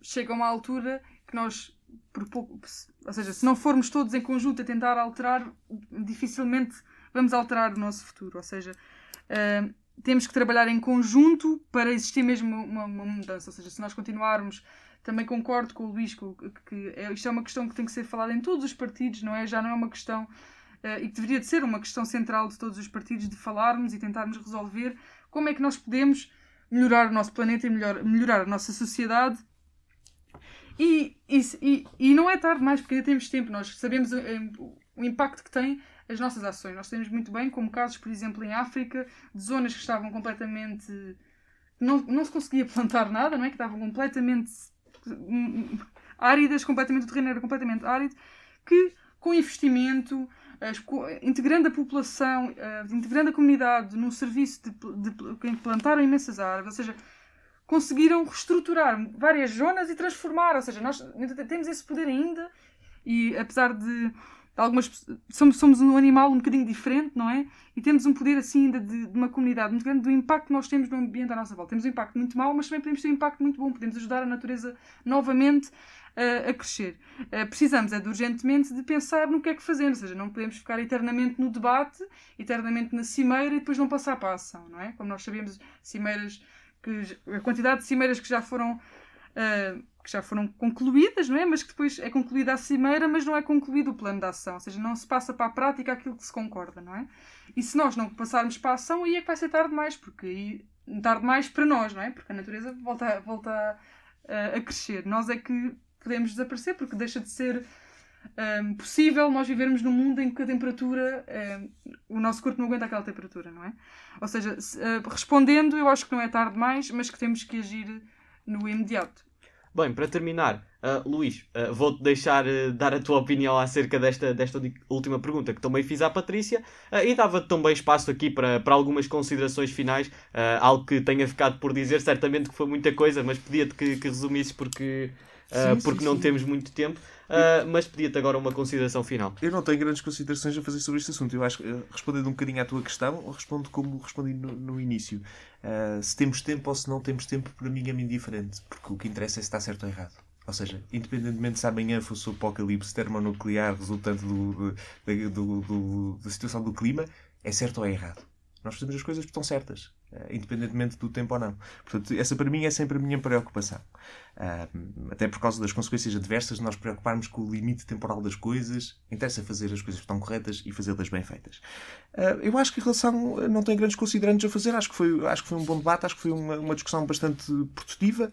chega uma altura que nós, por pouco, ou seja, se não formos todos em conjunto a tentar alterar, dificilmente vamos alterar o nosso futuro. Ou seja, uh, temos que trabalhar em conjunto para existir mesmo uma, uma, mudança. Ou seja, se nós continuarmos também concordo com o Luís que, que é, isto é uma questão que tem que ser falada em todos os partidos, não é? Já não é uma questão e que deveria de ser uma questão central de todos os partidos de falarmos e tentarmos resolver como é que nós podemos melhorar o nosso planeta e melhor, melhorar a nossa sociedade. E, e, e, não é tarde mais, porque ainda temos tempo. Nós sabemos o, eh, o impacto que tem as nossas ações. Nós sabemos muito bem, como casos, por exemplo, em África, de zonas que estavam completamente. Não, não se conseguia plantar nada, não é? Que estavam completamente hum, hum, áridas, completamente, o terreno era completamente árido, que com investimento, integrando a população, integrando a comunidade num serviço de, de, de plantaram imensas árvores, ou seja, conseguiram reestruturar várias zonas e transformar, ou seja, nós temos esse poder ainda e apesar de algumas somos, somos um animal um bocadinho diferente, não é? E temos um poder assim ainda de, de, uma comunidade muito grande do impacto que nós temos no ambiente à nossa volta. Temos um impacto muito mau, mas também podemos ter um impacto muito bom. Podemos ajudar a natureza novamente uh, a crescer. Uh, precisamos é de, urgentemente de pensar no que é que fazemos, ou seja, não podemos ficar eternamente no debate, eternamente na cimeira e depois não passar para a ação, não é? Como nós sabemos, cimeiras que a quantidade de cimeiras que já foram uh, que já foram concluídas, não é? Mas que depois é concluída a cimeira, mas não é concluído o plano de ação, ou seja, não se passa para a prática aquilo que se concorda, não é? E se nós não passarmos para a ação, aí é que vai ser tarde demais, porque aí tarde demais para nós, não é? Porque a natureza volta, volta a, a crescer. Nós é que podemos desaparecer porque deixa de ser um, possível nós vivermos num mundo em que a temperatura, um, o nosso corpo não aguenta aquela temperatura, não é? Ou seja, se, uh, respondendo, eu acho que não é tarde demais, mas que temos que agir no imediato. Bem, para terminar, uh, Luís, uh, vou-te deixar uh, dar a tua opinião acerca desta, desta última pergunta que também fiz à Patrícia e dava-te também espaço aqui para, para algumas considerações finais, algo que tenha ficado por dizer, certamente que foi muita coisa, mas pedia-te que, que resumisses porque, sim, porque sim, não sim. temos muito tempo. Uh, mas pedia-te agora uma consideração final. Eu não tenho grandes considerações a fazer sobre este assunto. Eu acho que, uh, respondendo um bocadinho à tua questão, respondo como respondi no, no início. Uh, se temos tempo ou se não temos tempo, para mim é indiferente, porque o que interessa é se está certo ou errado. Ou seja, independentemente se amanhã fosse o apocalipse termonuclear resultante do, do, do, do, da situação do clima, é certo ou é errado. Nós fazemos as coisas porque estão certas. Uh, independentemente do tempo ou não. Portanto, essa para mim é sempre a minha preocupação. Uh, até por causa das consequências adversas de nós preocuparmos com o limite temporal das coisas, interessa fazer as coisas que estão corretas e fazê-las bem feitas. Uh, eu acho que a relação não tem grandes considerantes a fazer, acho que foi, acho que foi um bom debate, acho que foi uma, uma discussão bastante produtiva.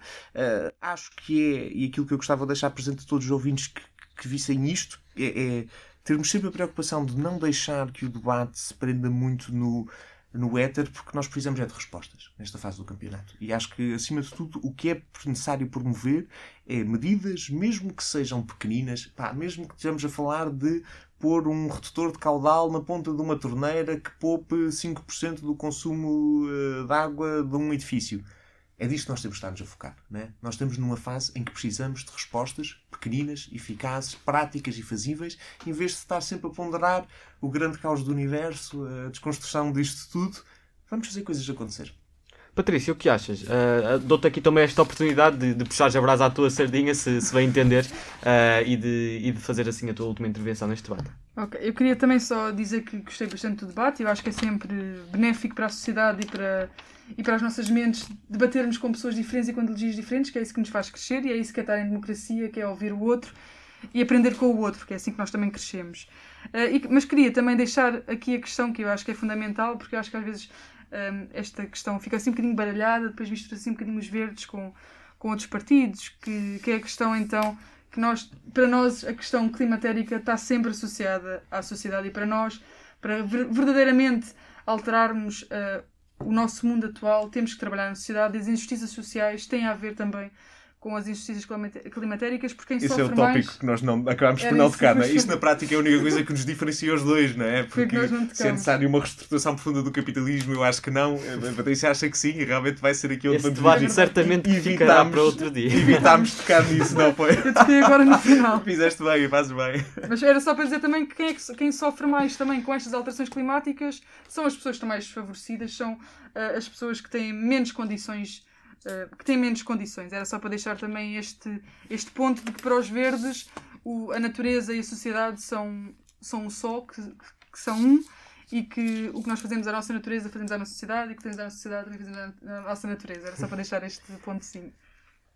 acho que é, e aquilo que eu gostava de deixar presente a todos os ouvintes que, que vissem isto, é, é termos sempre a preocupação de não deixar que o debate se prenda muito no no éter, porque nós precisamos é de respostas nesta fase do campeonato. E acho que, acima de tudo, o que é necessário promover é medidas, mesmo que sejam pequeninas, pá, mesmo que estejamos a falar de pôr um redutor de caudal na ponta de uma torneira que poupe 5% do consumo uh, de água de um edifício. É disto que nós temos de estar-nos a focar. Né? Nós estamos numa fase em que precisamos de respostas pequeninas, eficazes, práticas e fazíveis, em vez de estar sempre a ponderar o grande caos do universo, a desconstrução disto tudo. Vamos fazer coisas acontecer. Patrícia, o que achas? Uh, Dou-te aqui também esta oportunidade de, de puxar a brasa à tua sardinha, se, se bem entender, uh, e, de, e de fazer assim a tua última intervenção neste debate. Ok, eu queria também só dizer que gostei bastante do debate, eu acho que é sempre benéfico para a sociedade e para, e para as nossas mentes debatermos com pessoas diferentes e com ideologias diferentes, que é isso que nos faz crescer e é isso que é estar em democracia, que é ouvir o outro e aprender com o outro, que é assim que nós também crescemos. Uh, e, mas queria também deixar aqui a questão que eu acho que é fundamental, porque eu acho que às vezes um, esta questão fica assim um bocadinho baralhada, depois mistura assim um bocadinho os verdes com, com outros partidos, que, que é a questão então que nós, para nós a questão climatérica está sempre associada à sociedade e para nós, para verdadeiramente alterarmos uh, o nosso mundo atual, temos que trabalhar na sociedade as injustiças sociais têm a ver também com as injustiças climatéricas, porque quem Isso sofre é o tópico mais... que nós não, acabamos por não tocar, não é? Isto na prática é a única coisa que nos diferencia os dois, não é? Porque se é necessário uma reestruturação profunda do capitalismo, eu acho que não. A Patrícia acha que sim e realmente vai ser aqui outro debate certamente ficará para outro dia. Evitámos tocar nisso, não foi? Eu toquei agora no final. Fizeste bem, fazes bem. Mas era só para dizer também que quem, é que quem sofre mais também com estas alterações climáticas são as pessoas que estão mais desfavorecidas, são uh, as pessoas que têm menos condições eh, que têm menos condições. Era só para deixar também este, este ponto de que para os verdes o, a natureza e a sociedade são, são um só, que, que são um, e que o que nós fazemos à nossa natureza fazemos à nossa sociedade e o que fazemos à nossa sociedade também fazemos à nossa natureza. Era só para deixar este ponto sim.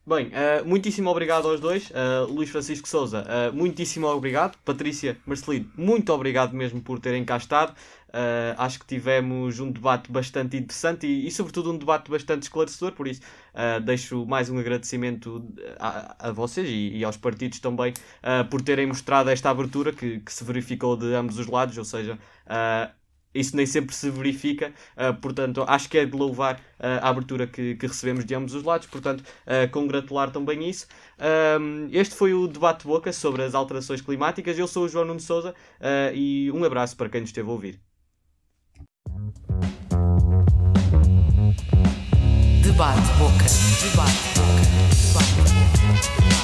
Bem, uh, muitíssimo obrigado aos dois. Uh, Luís Francisco Souza, uh, muitíssimo obrigado. Patrícia Marcelino, muito obrigado mesmo por terem cá estado. Uh, acho que tivemos um debate bastante interessante e, e sobretudo, um debate bastante esclarecedor. Por isso, uh, deixo mais um agradecimento a, a vocês e, e, aos partidos também uh, por terem mostrado esta abertura que, que, se verificou de ambos os lados, ou seja, isso nem sempre se verifica, portanto, acho que é de louvar a abertura que, que, recebemos de ambos os lados, portanto, congratular também isso. Este foi o debate boca sobre as alterações climáticas. Eu sou o João Nuno Souza e um abraço para quem nos esteve a ouvir. Debate boca, debate boca, debate boca.